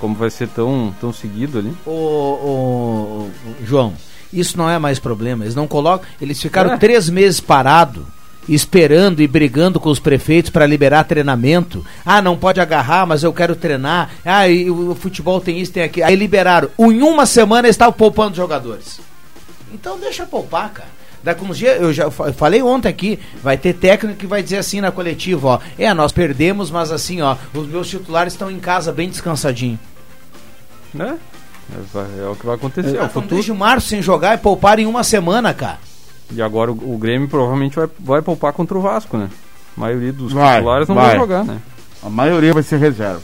Como vai ser tão, tão seguido ali. Ô, ô, ô, João, isso não é mais problema. Eles não colocam. Eles ficaram É. três meses parados, esperando e brigando com os prefeitos para liberar treinamento. Ah, não pode agarrar, mas eu quero treinar. Ah, e o, futebol tem isso, tem aquilo. Aí liberaram. Em uma semana eles estavam poupando jogadores. Então deixa poupar, cara. Daqui uns dias, eu já eu falei ontem aqui, vai ter técnico que vai dizer assim na coletiva, ó. É, nós perdemos, mas assim, ó, os meus titulares estão em casa bem descansadinho. Né? É, é o que vai acontecer. É, o estão futuro. desde março sem jogar e pouparam em uma semana, cara. E agora o, o Grêmio provavelmente vai, vai poupar contra o Vasco, né? A maioria dos Vai, titulares não vai. vai jogar, né? A maioria vai ser reserva.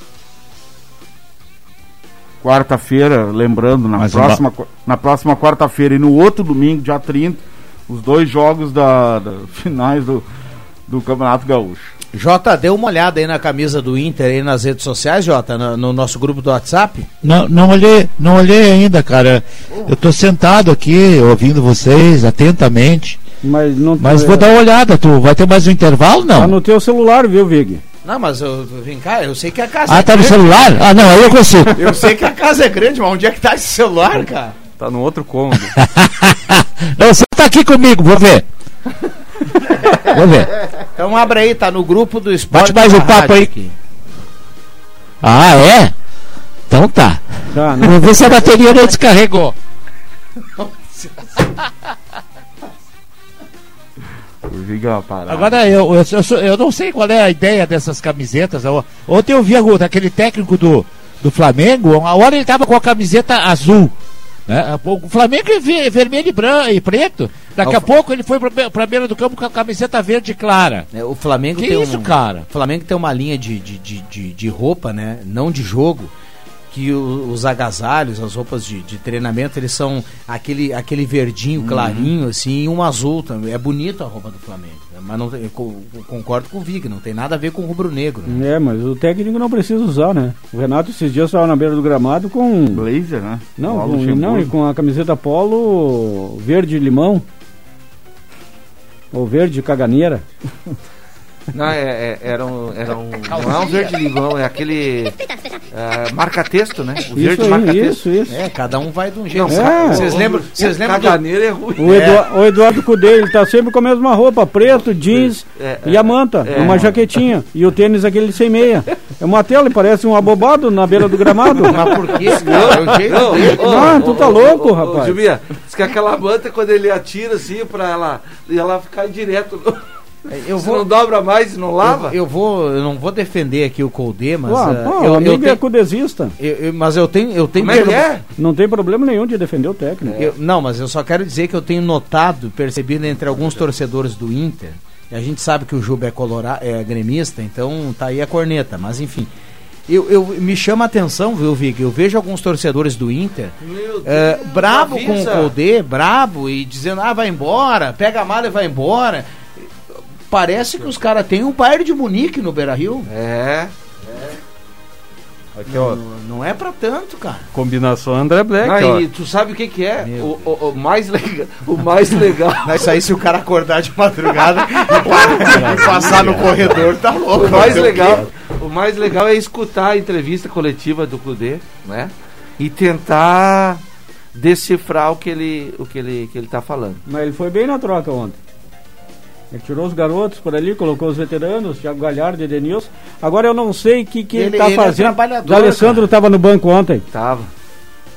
Quarta-feira, lembrando, na Mas próxima, na próxima quarta-feira e no outro domingo, dia 30, os dois jogos da, da- <laughs> finais do, do Campeonato Gaúcho. Jota, deu uma olhada aí na camisa do Inter aí nas redes sociais, Jota, no, no nosso grupo do WhatsApp. Não, não olhei, não olhei ainda, cara. Eu tô sentado aqui ouvindo vocês atentamente. Mas não Mas vou dar uma olhada, tu vai ter mais um intervalo não? Tá no teu celular, viu, Vig? Não, mas eu, vem cá, eu sei que a casa Ah, é tá no grande. celular? Ah, não, aí eu consigo. <laughs> Eu sei que a casa é grande, mas onde é que tá esse celular, cara? Tá no outro cômodo. <laughs> Não, você tá aqui comigo, vou ver. <laughs> Vamos ver. Então abre aí, tá no grupo do esporte. Bate mais um papo aí. aqui. Ah, é? Então tá. Tá, né? Vamos ver se a bateria não descarregou. Liga uma parada. Agora, eu, eu, eu sou- eu não sei qual é a ideia dessas camisetas. Ontem eu vi a- aquele técnico do, do Flamengo, uma hora ele tava com a camiseta azul. Né? O Flamengo é ve- vermelho e, branco, e preto. Daqui a pouco ele foi pra, pra beira do campo com a camiseta verde clara. É, o Flamengo Que tem isso, um, cara? O Flamengo tem uma linha de, de, de, de, de roupa, né? Não de jogo. Que o- os agasalhos, as roupas de, de treinamento, eles são aquele, aquele verdinho Uhum. clarinho, assim, e um azul também. É bonito a roupa do Flamengo. né? Mas não, eu co- eu concordo com o Vig, não tem nada a ver com o rubro-negro. né? É, mas o técnico não precisa usar, né? O Renato esses dias estava na beira do gramado com. Blazer, né? Não, com, não, e com a camiseta polo verde limão. Ou verde caganeira. Não, é, é- era um, era um, não é um verde limão, é aquele <laughs> é, marca-texto, né? O verde aí, marca-texto. isso, isso. É, cada um vai de um jeito. Não, É. Vocês lembram? Vocês lembram? do- é ruim. O, Edu- o Eduardo Cudê, ele tá sempre com a mesma roupa, preto, jeans É, e a manta, é. uma jaquetinha. E o tênis aquele sem meia. É uma tela, ele parece um abobado na beira do gramado. <laughs> Mas por? É jeito Não, dele. ô, Ah, tu tá louco, rapaz. Gilbia, diz que aquela manta, quando ele atira assim, pra ela, e ela ficar direto. no- Eu Se vou, não dobra mais e não lava? eu, eu vou, eu não vou defender aqui o Colde, mas Ué, ah, pô, eu, amigo é tenho- cudesista. eu- eu- mas eu tenho, eu tenho Como é que é? Não tem problema nenhum de defender o técnico. Eu- não, mas eu só quero dizer que eu tenho notado, percebido entre alguns torcedores do Inter, e a gente sabe que o Juba é, colora, é gremista, então tá aí a corneta, mas enfim. Eu, eu- me chama a atenção, viu, Vig? Eu vejo alguns torcedores do Inter é, Deus, brabo com o. Colde, brabo, e dizendo, ah, vai embora, pega a mala e vai embora. Parece que os caras têm um Bayern de Munique no Beira Rio. É. Aqui, ó. Não, não é pra tanto, cara. Combinação André Black, ó. Aí, tu sabe o que que é? O, o- o mais legal, o mais legal. <laughs> Isso aí, se o cara acordar de madrugada <laughs> e passar no corredor, tá louco. O mais legal, o mais legal é escutar a entrevista coletiva do Cudê, né? E tentar decifrar o que ele, o que ele, que ele tá falando. Mas ele foi bem na troca ontem. Ele tirou os garotos por ali, colocou os veteranos, Thiago Galhardo e Edenilson. Agora eu não sei o que, que ele, Ele- tá ele é fazendo. trabalhador, o Alessandro estava no banco ontem. Tava.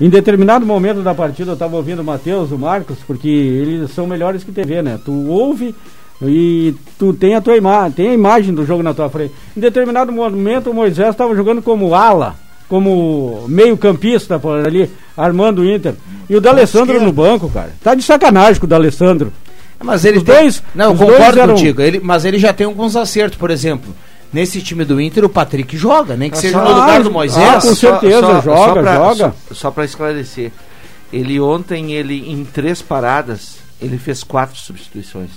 Em determinado momento da partida eu estava ouvindo o Matheus, o Marcos, porque eles são melhores que TV, né? Tu ouve e tu tem a tua imagem, tem a imagem do jogo na tua frente. Em determinado momento o Moisés estava jogando como ala, como meio campista por ali, armando o Inter. E o D'Alessandro no banco, cara. Tá de sacanagem com o D'Alessandro. Mas ele Os tem- dois- Não, eu os concordo dois eram- contigo. Ele, mas ele já tem alguns acertos, por exemplo. Nesse time do Inter, o Patrick joga, nem que Ah, seja só- no lugar ah, do ah, Moisés. com certeza, joga, pra, joga. Só, só para esclarecer, ele ontem, ele em três paradas, ele fez quatro substituições.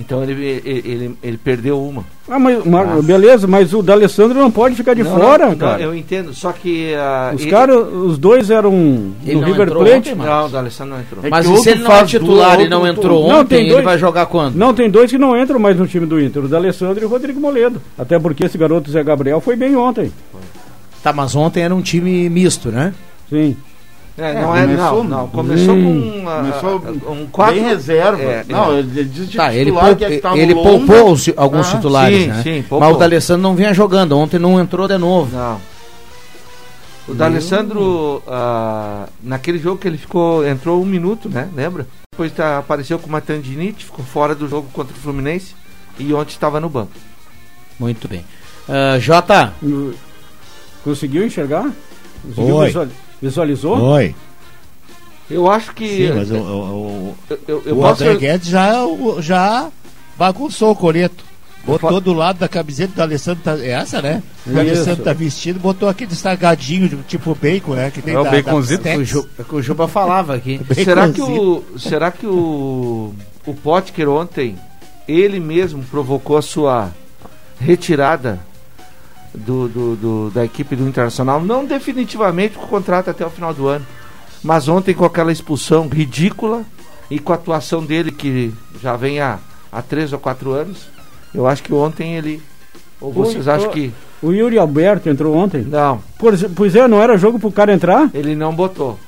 Então ele, ele, ele, ele perdeu uma. Ah, mas, Ah. beleza, mas o D'Alessandro não pode ficar de Não, fora, não, cara. eu entendo, só que... ah, Os ele- caras, os dois eram Ele do River Plate. ontem, mano. Não, o D'Alessandro não entrou. É Mas se ele não é titular duas, e não outro- entrou Não, ontem, tem ele dois- vai jogar quando? Não, tem dois que não entram mais no time do Inter, o D'Alessandro e o Rodrigo Moledo. Até porque esse garoto Zé Gabriel foi bem ontem. Tá, mas ontem era um time misto, né? Sim. É, É, não é, começou- não, não, começou Hum. com Começou um quatro... Bem reserva. É, não, é. ele diz de Tá, titular que é que tava ele longa. poupou os- alguns Ah, titulares, sim, né? sim, mas o D'Alessandro não vinha jogando. Ontem não entrou de novo. Não. O D'Alessandro, ah, naquele jogo que ele ficou, entrou um minuto, né? Lembra? Depois tá, apareceu com uma tendinite, ficou fora do jogo contra o Fluminense e ontem estava no banco. Muito bem. Ah, Jota, Conseguiu enxergar? Conseguiu Oi. visual- Visualizou? Oi. Eu acho que. Sim, mas o, o, o, eu, eu, eu o posso. André Guedes já, já bagunçou o coreto. Botou fa- do lado da camiseta do Alessandro, tá, é essa, né? O Isso. Alessandro tá vestido, botou aquele estragadinho, de- tipo bacon, né? Que tem É o da, baconzito. da o, Bestex. Ju, é que o Juba falava aqui. <laughs> Será que o. Será que o. O Potker ontem, ele mesmo provocou a sua retirada do, do, do- da equipe do Internacional? Não definitivamente com o contrato até o final do ano. Mas ontem com aquela expulsão ridícula e com a atuação dele que já vem há, há três ou quatro anos, eu acho que ontem ele. Ou vocês Oi, acham ô- que. O Yuri Alberto entrou ontem. Não, Por, pois é, não era jogo pro cara entrar? ele não botou.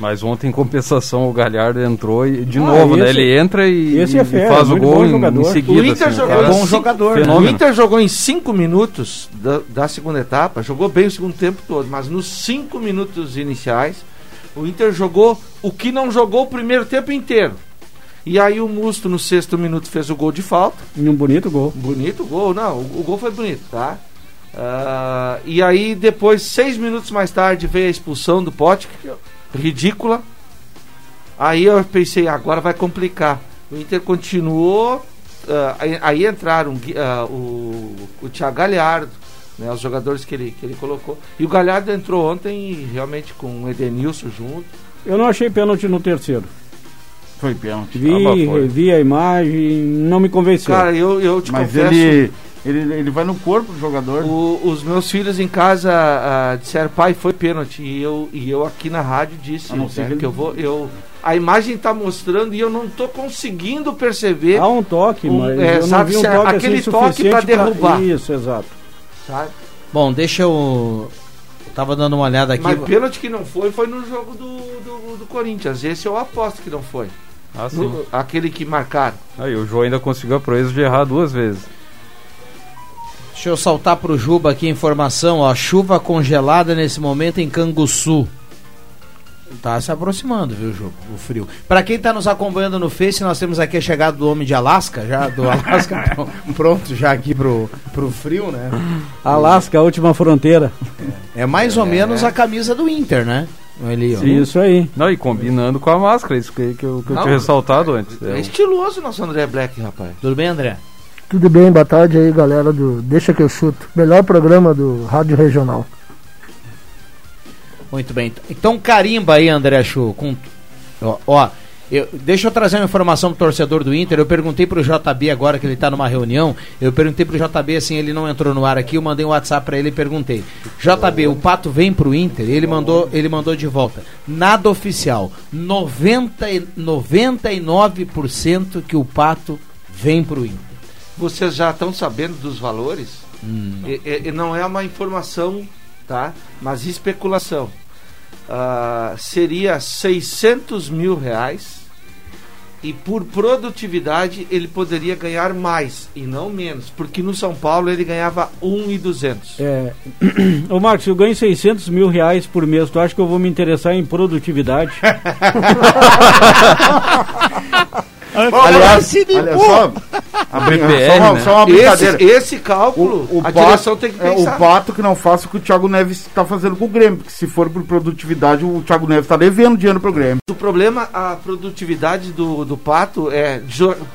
Mas ontem, em compensação, o Galhardo entrou e de Ah, novo, né? esse- Ele entra e, esse é e faz o muito gol bom em, jogador. em seguida. O Inter assim, jogou cara. em cinco- O Fenômeno. Inter jogou em cinco minutos da, da segunda etapa, jogou bem o segundo tempo todo, mas nos cinco minutos iniciais, o Inter jogou o que não jogou o primeiro tempo inteiro. E aí o Musto no sexto minuto fez o gol de falta. E um bonito gol. Bonito gol, não, o, o gol foi bonito, tá? Ah, e aí depois, seis minutos mais tarde, veio a expulsão do Pote, ridícula. Aí eu pensei, agora vai complicar. O Inter continuou, ah, aí, aí entraram ah, o, o Thiago Galhardo, né, os jogadores que ele, que ele colocou. E o Galhardo entrou ontem realmente com o Edenilson junto. Eu não achei pênalti no terceiro. Foi pênalti. Vi, Ah, revi a imagem, não me convenceu. Cara, eu, eu te Mas confesso... ele, ele, ele vai no corpo do jogador. O- os meus filhos em casa ah, disseram, pai, foi pênalti. E eu, e eu aqui na rádio disse não ser que ele- eu vou. Eu, a imagem está mostrando e eu não estou conseguindo perceber. Há um toque, um- mas é, eu não sabe, vi um se é toque aquele assim, toque para derrubar. Isso, exato. Sabe? Bom, deixa eu. eu Tava dando uma olhada aqui. Mas pênalti que não foi, foi no jogo do, do, do Corinthians. Esse eu aposto que não foi. Ah, sim. No- aquele que marcaram. Aí o João ainda conseguiu a proeza de errar duas vezes. Deixa eu saltar pro Juba aqui a informação, ó. Chuva congelada nesse momento em Canguçu. Tá se aproximando, viu, Juba? O frio. Pra quem tá nos acompanhando no Face, nós temos aqui a chegada do homem de Alasca, já do <laughs> Alasca pronto já aqui pro, pro frio, né? Alasca, a última fronteira. É mais ou menos a camisa do Inter, né? Ali, ó. Isso aí. Não, e combinando com a máscara, isso que, que eu, que eu Não, tinha ressaltado antes. É É, estiloso nosso André Black, rapaz. Tudo bem, André? Tudo bem, boa tarde aí, galera do Deixa que eu chuto. Melhor programa do Rádio Regional. Muito bem. Então carimba aí, André Chu. Com... Ó, ó, eu- deixa eu trazer uma informação pro torcedor do Inter. Eu perguntei pro JB agora que ele tá numa reunião. Eu perguntei pro JB assim, ele não entrou no ar aqui. Eu mandei um WhatsApp pra ele e perguntei: JB, o Pato vem pro Inter? Ele mandou, ele mandou de volta. Nada oficial. 90, e- 99% que o Pato vem pro Inter. Vocês já estão sabendo dos valores? E- e- e não é uma informação, tá? Mas especulação. Ah, seria 600 mil reais e por produtividade ele poderia ganhar mais e não menos, porque no São Paulo ele ganhava 1,200. É. <clears throat> Ô Marcos, eu ganho 600 mil reais por mês. Tu acha que eu vou me interessar em produtividade? <laughs> Aliás, olha só, a brin- só, uma, só uma brincadeira. Esse, esse cálculo, a direção tem que é, pensar. o Pato que não faça o que o Thiago Neves está fazendo com o Grêmio, porque se for por produtividade, o Thiago Neves está devendo dinheiro pro Grêmio. O problema, a produtividade do, do pato é.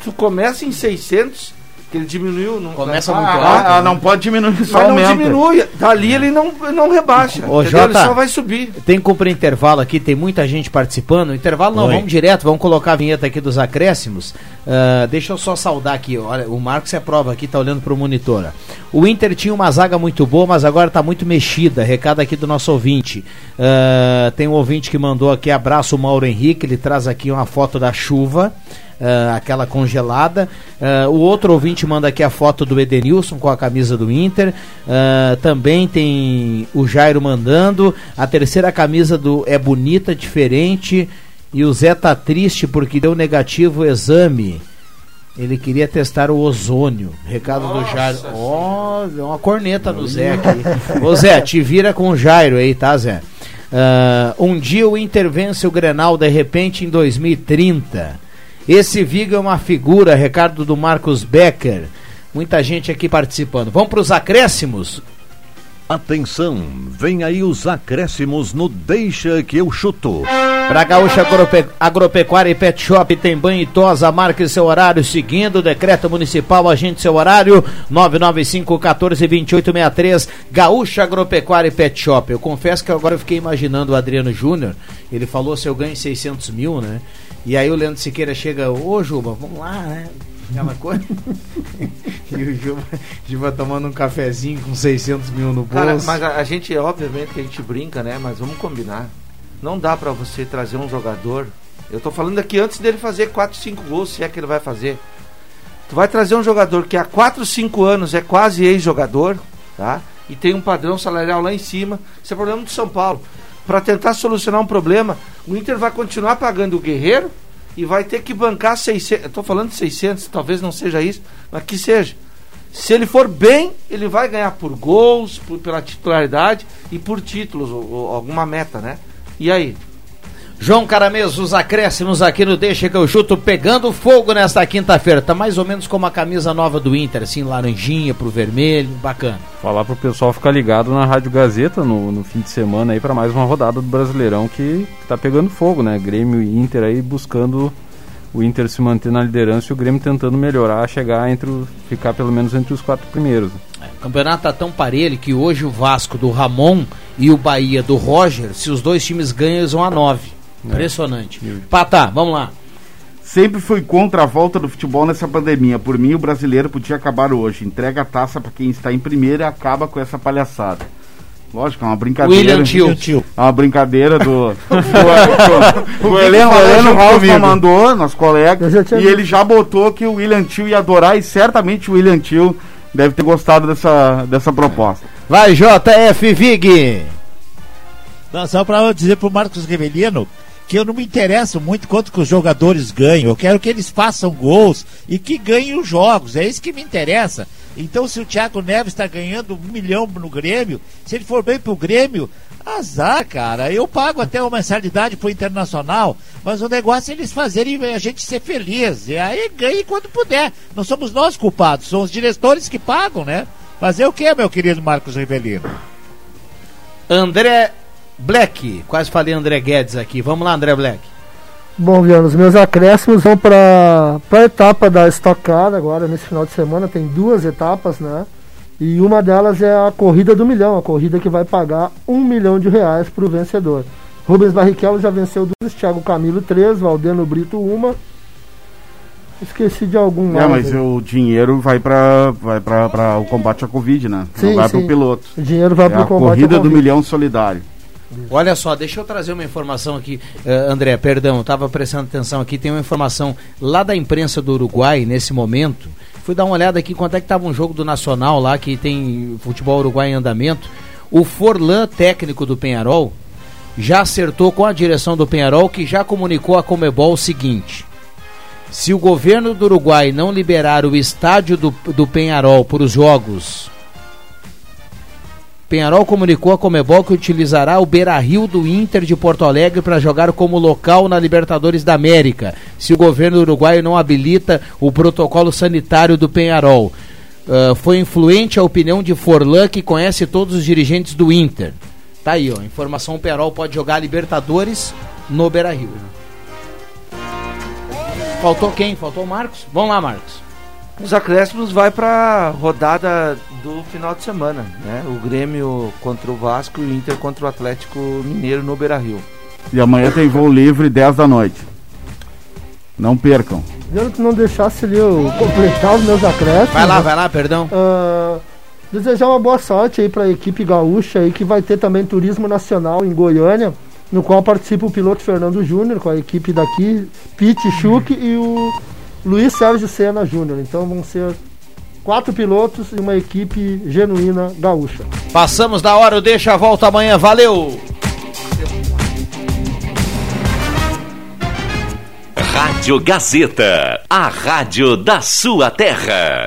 Tu começa em 600, que ele diminuiu. Não, Começa não, muito ah, alto, Ah, né? não pode diminuir, só Mas não aumenta. diminui. Dali ele não, não rebaixa. Ô, entendeu? Ele Jota, só vai subir. Tem que cumprir intervalo aqui, tem muita gente participando. Intervalo não, Oi. vamos direto, vamos colocar a vinheta aqui dos acréscimos. Ah, deixa eu só saudar aqui, olha, o Marcos é prova aqui, tá olhando pro monitor. O Inter tinha uma zaga muito boa, mas agora tá muito mexida. Recado aqui do nosso ouvinte. Ah, tem um ouvinte que mandou aqui, abraço o Mauro Henrique, ele traz aqui uma foto da chuva. Ah, aquela congelada. Ah, o outro ouvinte manda aqui a foto do Edenilson com a camisa do Inter. Ah, também tem o Jairo mandando. A terceira camisa do é bonita, diferente. E o Zé tá triste porque deu negativo o exame. Ele queria testar o ozônio. Recado do Jairo. Ó, deu uma corneta no Zé aqui. Ô Zé, te vira com o Jairo aí, tá, Zé? Ah, um dia o Inter vence o Grenal de repente em 2030. Esse Viga é uma figura, recado do Marcos Becker. Muita gente aqui participando. Vamos para os acréscimos? Atenção, vem aí os acréscimos no Deixa que eu chuto. Pra Gaúcha Agrope- Agropecuária e Pet Shop tem banho e tosa, marque seu horário seguindo o decreto municipal, agente seu horário 995 14 28 63 Gaúcha Agropecuária e Pet Shop. Eu confesso que agora eu fiquei imaginando o Adriano Júnior, ele falou se eu ganho 600 mil, né? E aí o Leandro Siqueira chega, ô Juba, vamos lá, né? Aquela coisa. <laughs> e o Juba, Juba tomando um cafezinho com 600 mil no bolso. Cara, mas a, a gente, obviamente, que a gente brinca, né? Mas vamos combinar. Não dá pra você trazer um jogador. Eu tô falando aqui antes dele fazer 4, 5 gols, se é que ele vai fazer. Tu vai trazer um jogador que há 4, 5 anos é quase ex-jogador, tá? E tem um padrão salarial lá em cima. Isso é problema do São Paulo. Pra tentar solucionar um problema, O Inter vai continuar pagando o Guerreiro e vai ter que bancar 600. Eu tô falando de 600, talvez não seja isso, mas que seja. Se ele for bem, ele vai ganhar por gols, por, pela titularidade e por títulos, ou, ou alguma meta, né? E aí? João Carameso, os acréscimos aqui no Deixa que eu chuto pegando fogo nesta quinta-feira. Tá mais ou menos como a camisa nova do Inter, assim, laranjinha pro vermelho, bacana. Falar pro pessoal ficar ligado na Rádio Gazeta no, no fim de semana aí para mais uma rodada do Brasileirão que, que tá pegando fogo, né? Grêmio e Inter aí buscando o Inter se manter na liderança e o Grêmio tentando melhorar, chegar entre o, ficar pelo menos entre os quatro primeiros. É, o campeonato tá tão parelho que hoje o Vasco do Ramon e o Bahia do Roger, se os dois times ganham, eles vão a nove. Impressionante. Patá, vamos lá. Sempre fui contra a volta do futebol nessa pandemia. Por mim, o brasileiro podia acabar hoje. Entrega a taça para quem está em primeira e acaba com essa palhaçada. Lógico, é uma brincadeira. William Tio. É uma brincadeira do. <laughs> o Heleno, o Heleno Ralph mandou, nosso colega, e ele já botou que o William Tio ia adorar, e certamente o William Tio deve ter gostado dessa, dessa proposta. Vai, JF Vig! Não, só para dizer pro Marcos Revelino que eu não me interesso muito quanto que os jogadores ganham. Eu quero que eles façam gols e que ganhem os jogos. É isso que me interessa. Então, se o Thiago Neves está ganhando um milhão no Grêmio, se ele for bem pro Grêmio, azar, cara. Eu pago até uma mensalidade pro Internacional, mas o negócio é eles fazerem a gente ser feliz. E aí ganhe quando puder. Não somos nós culpados, são os diretores que pagam, né? Fazer o que, meu querido Marcos Rivelino? André Black, quase falei André Guedes aqui. Vamos lá, André Black. Bom, Viana, os meus acréscimos vão para a etapa da Stock Car agora, nesse final de semana. Tem duas etapas, né? E uma delas é a corrida do milhão, a corrida que vai pagar um milhão de reais para o vencedor. Rubens Barrichello já venceu duas, Thiago Camilo três, Valdeno Brito uma. Esqueci de algum É, mais mas aí. o dinheiro vai para vai pra, pra o combate à Covid, né? Sim, Não vai sim. pro piloto. O dinheiro vai é pro a combate à corrida do Covid. milhão solidário. Olha só, deixa eu trazer uma informação aqui, eh, André, perdão, estava prestando atenção aqui, tem uma informação lá da imprensa do Uruguai, nesse momento, fui dar uma olhada aqui quanto é que estava um jogo do Nacional lá, que tem futebol uruguai em andamento, o Forlan, técnico do Penharol, já acertou com a direção do Penharol, que já comunicou a Comebol o seguinte, se o governo do Uruguai não liberar o estádio do, do Penharol para os jogos Penharol comunicou a Comebol que utilizará o Beira-Rio do Inter de Porto Alegre para jogar como local na Libertadores da América, se o governo uruguaio não habilita o protocolo sanitário do Penharol. Ah, foi influente a opinião de Forlan, que conhece todos os dirigentes do Inter. Tá aí, ó. Informação: o Penharol pode jogar Libertadores no Beira-Rio. Faltou quem? Faltou o Marcos? Vamos lá, Marcos. Os acréscimos vai para rodada do final de semana, né? O Grêmio contra o Vasco e o Inter contra o Atlético Mineiro no Beira-Rio. E amanhã tem voo livre 10 da noite. Não percam. Eu que não deixasse ali eu completar os meus acréscimos. Vai lá, né? vai lá, perdão. Ah, desejar uma boa sorte aí para a equipe gaúcha aí que vai ter também turismo nacional em Goiânia, no qual participa o piloto Fernando Júnior com a equipe daqui, Pete Schuch e o Luiz Sérgio Senna Júnior. Então vão ser quatro pilotos e uma equipe genuína gaúcha. Passamos da hora, eu deixo a volta amanhã. Valeu! Rádio Gazeta, a rádio da sua terra.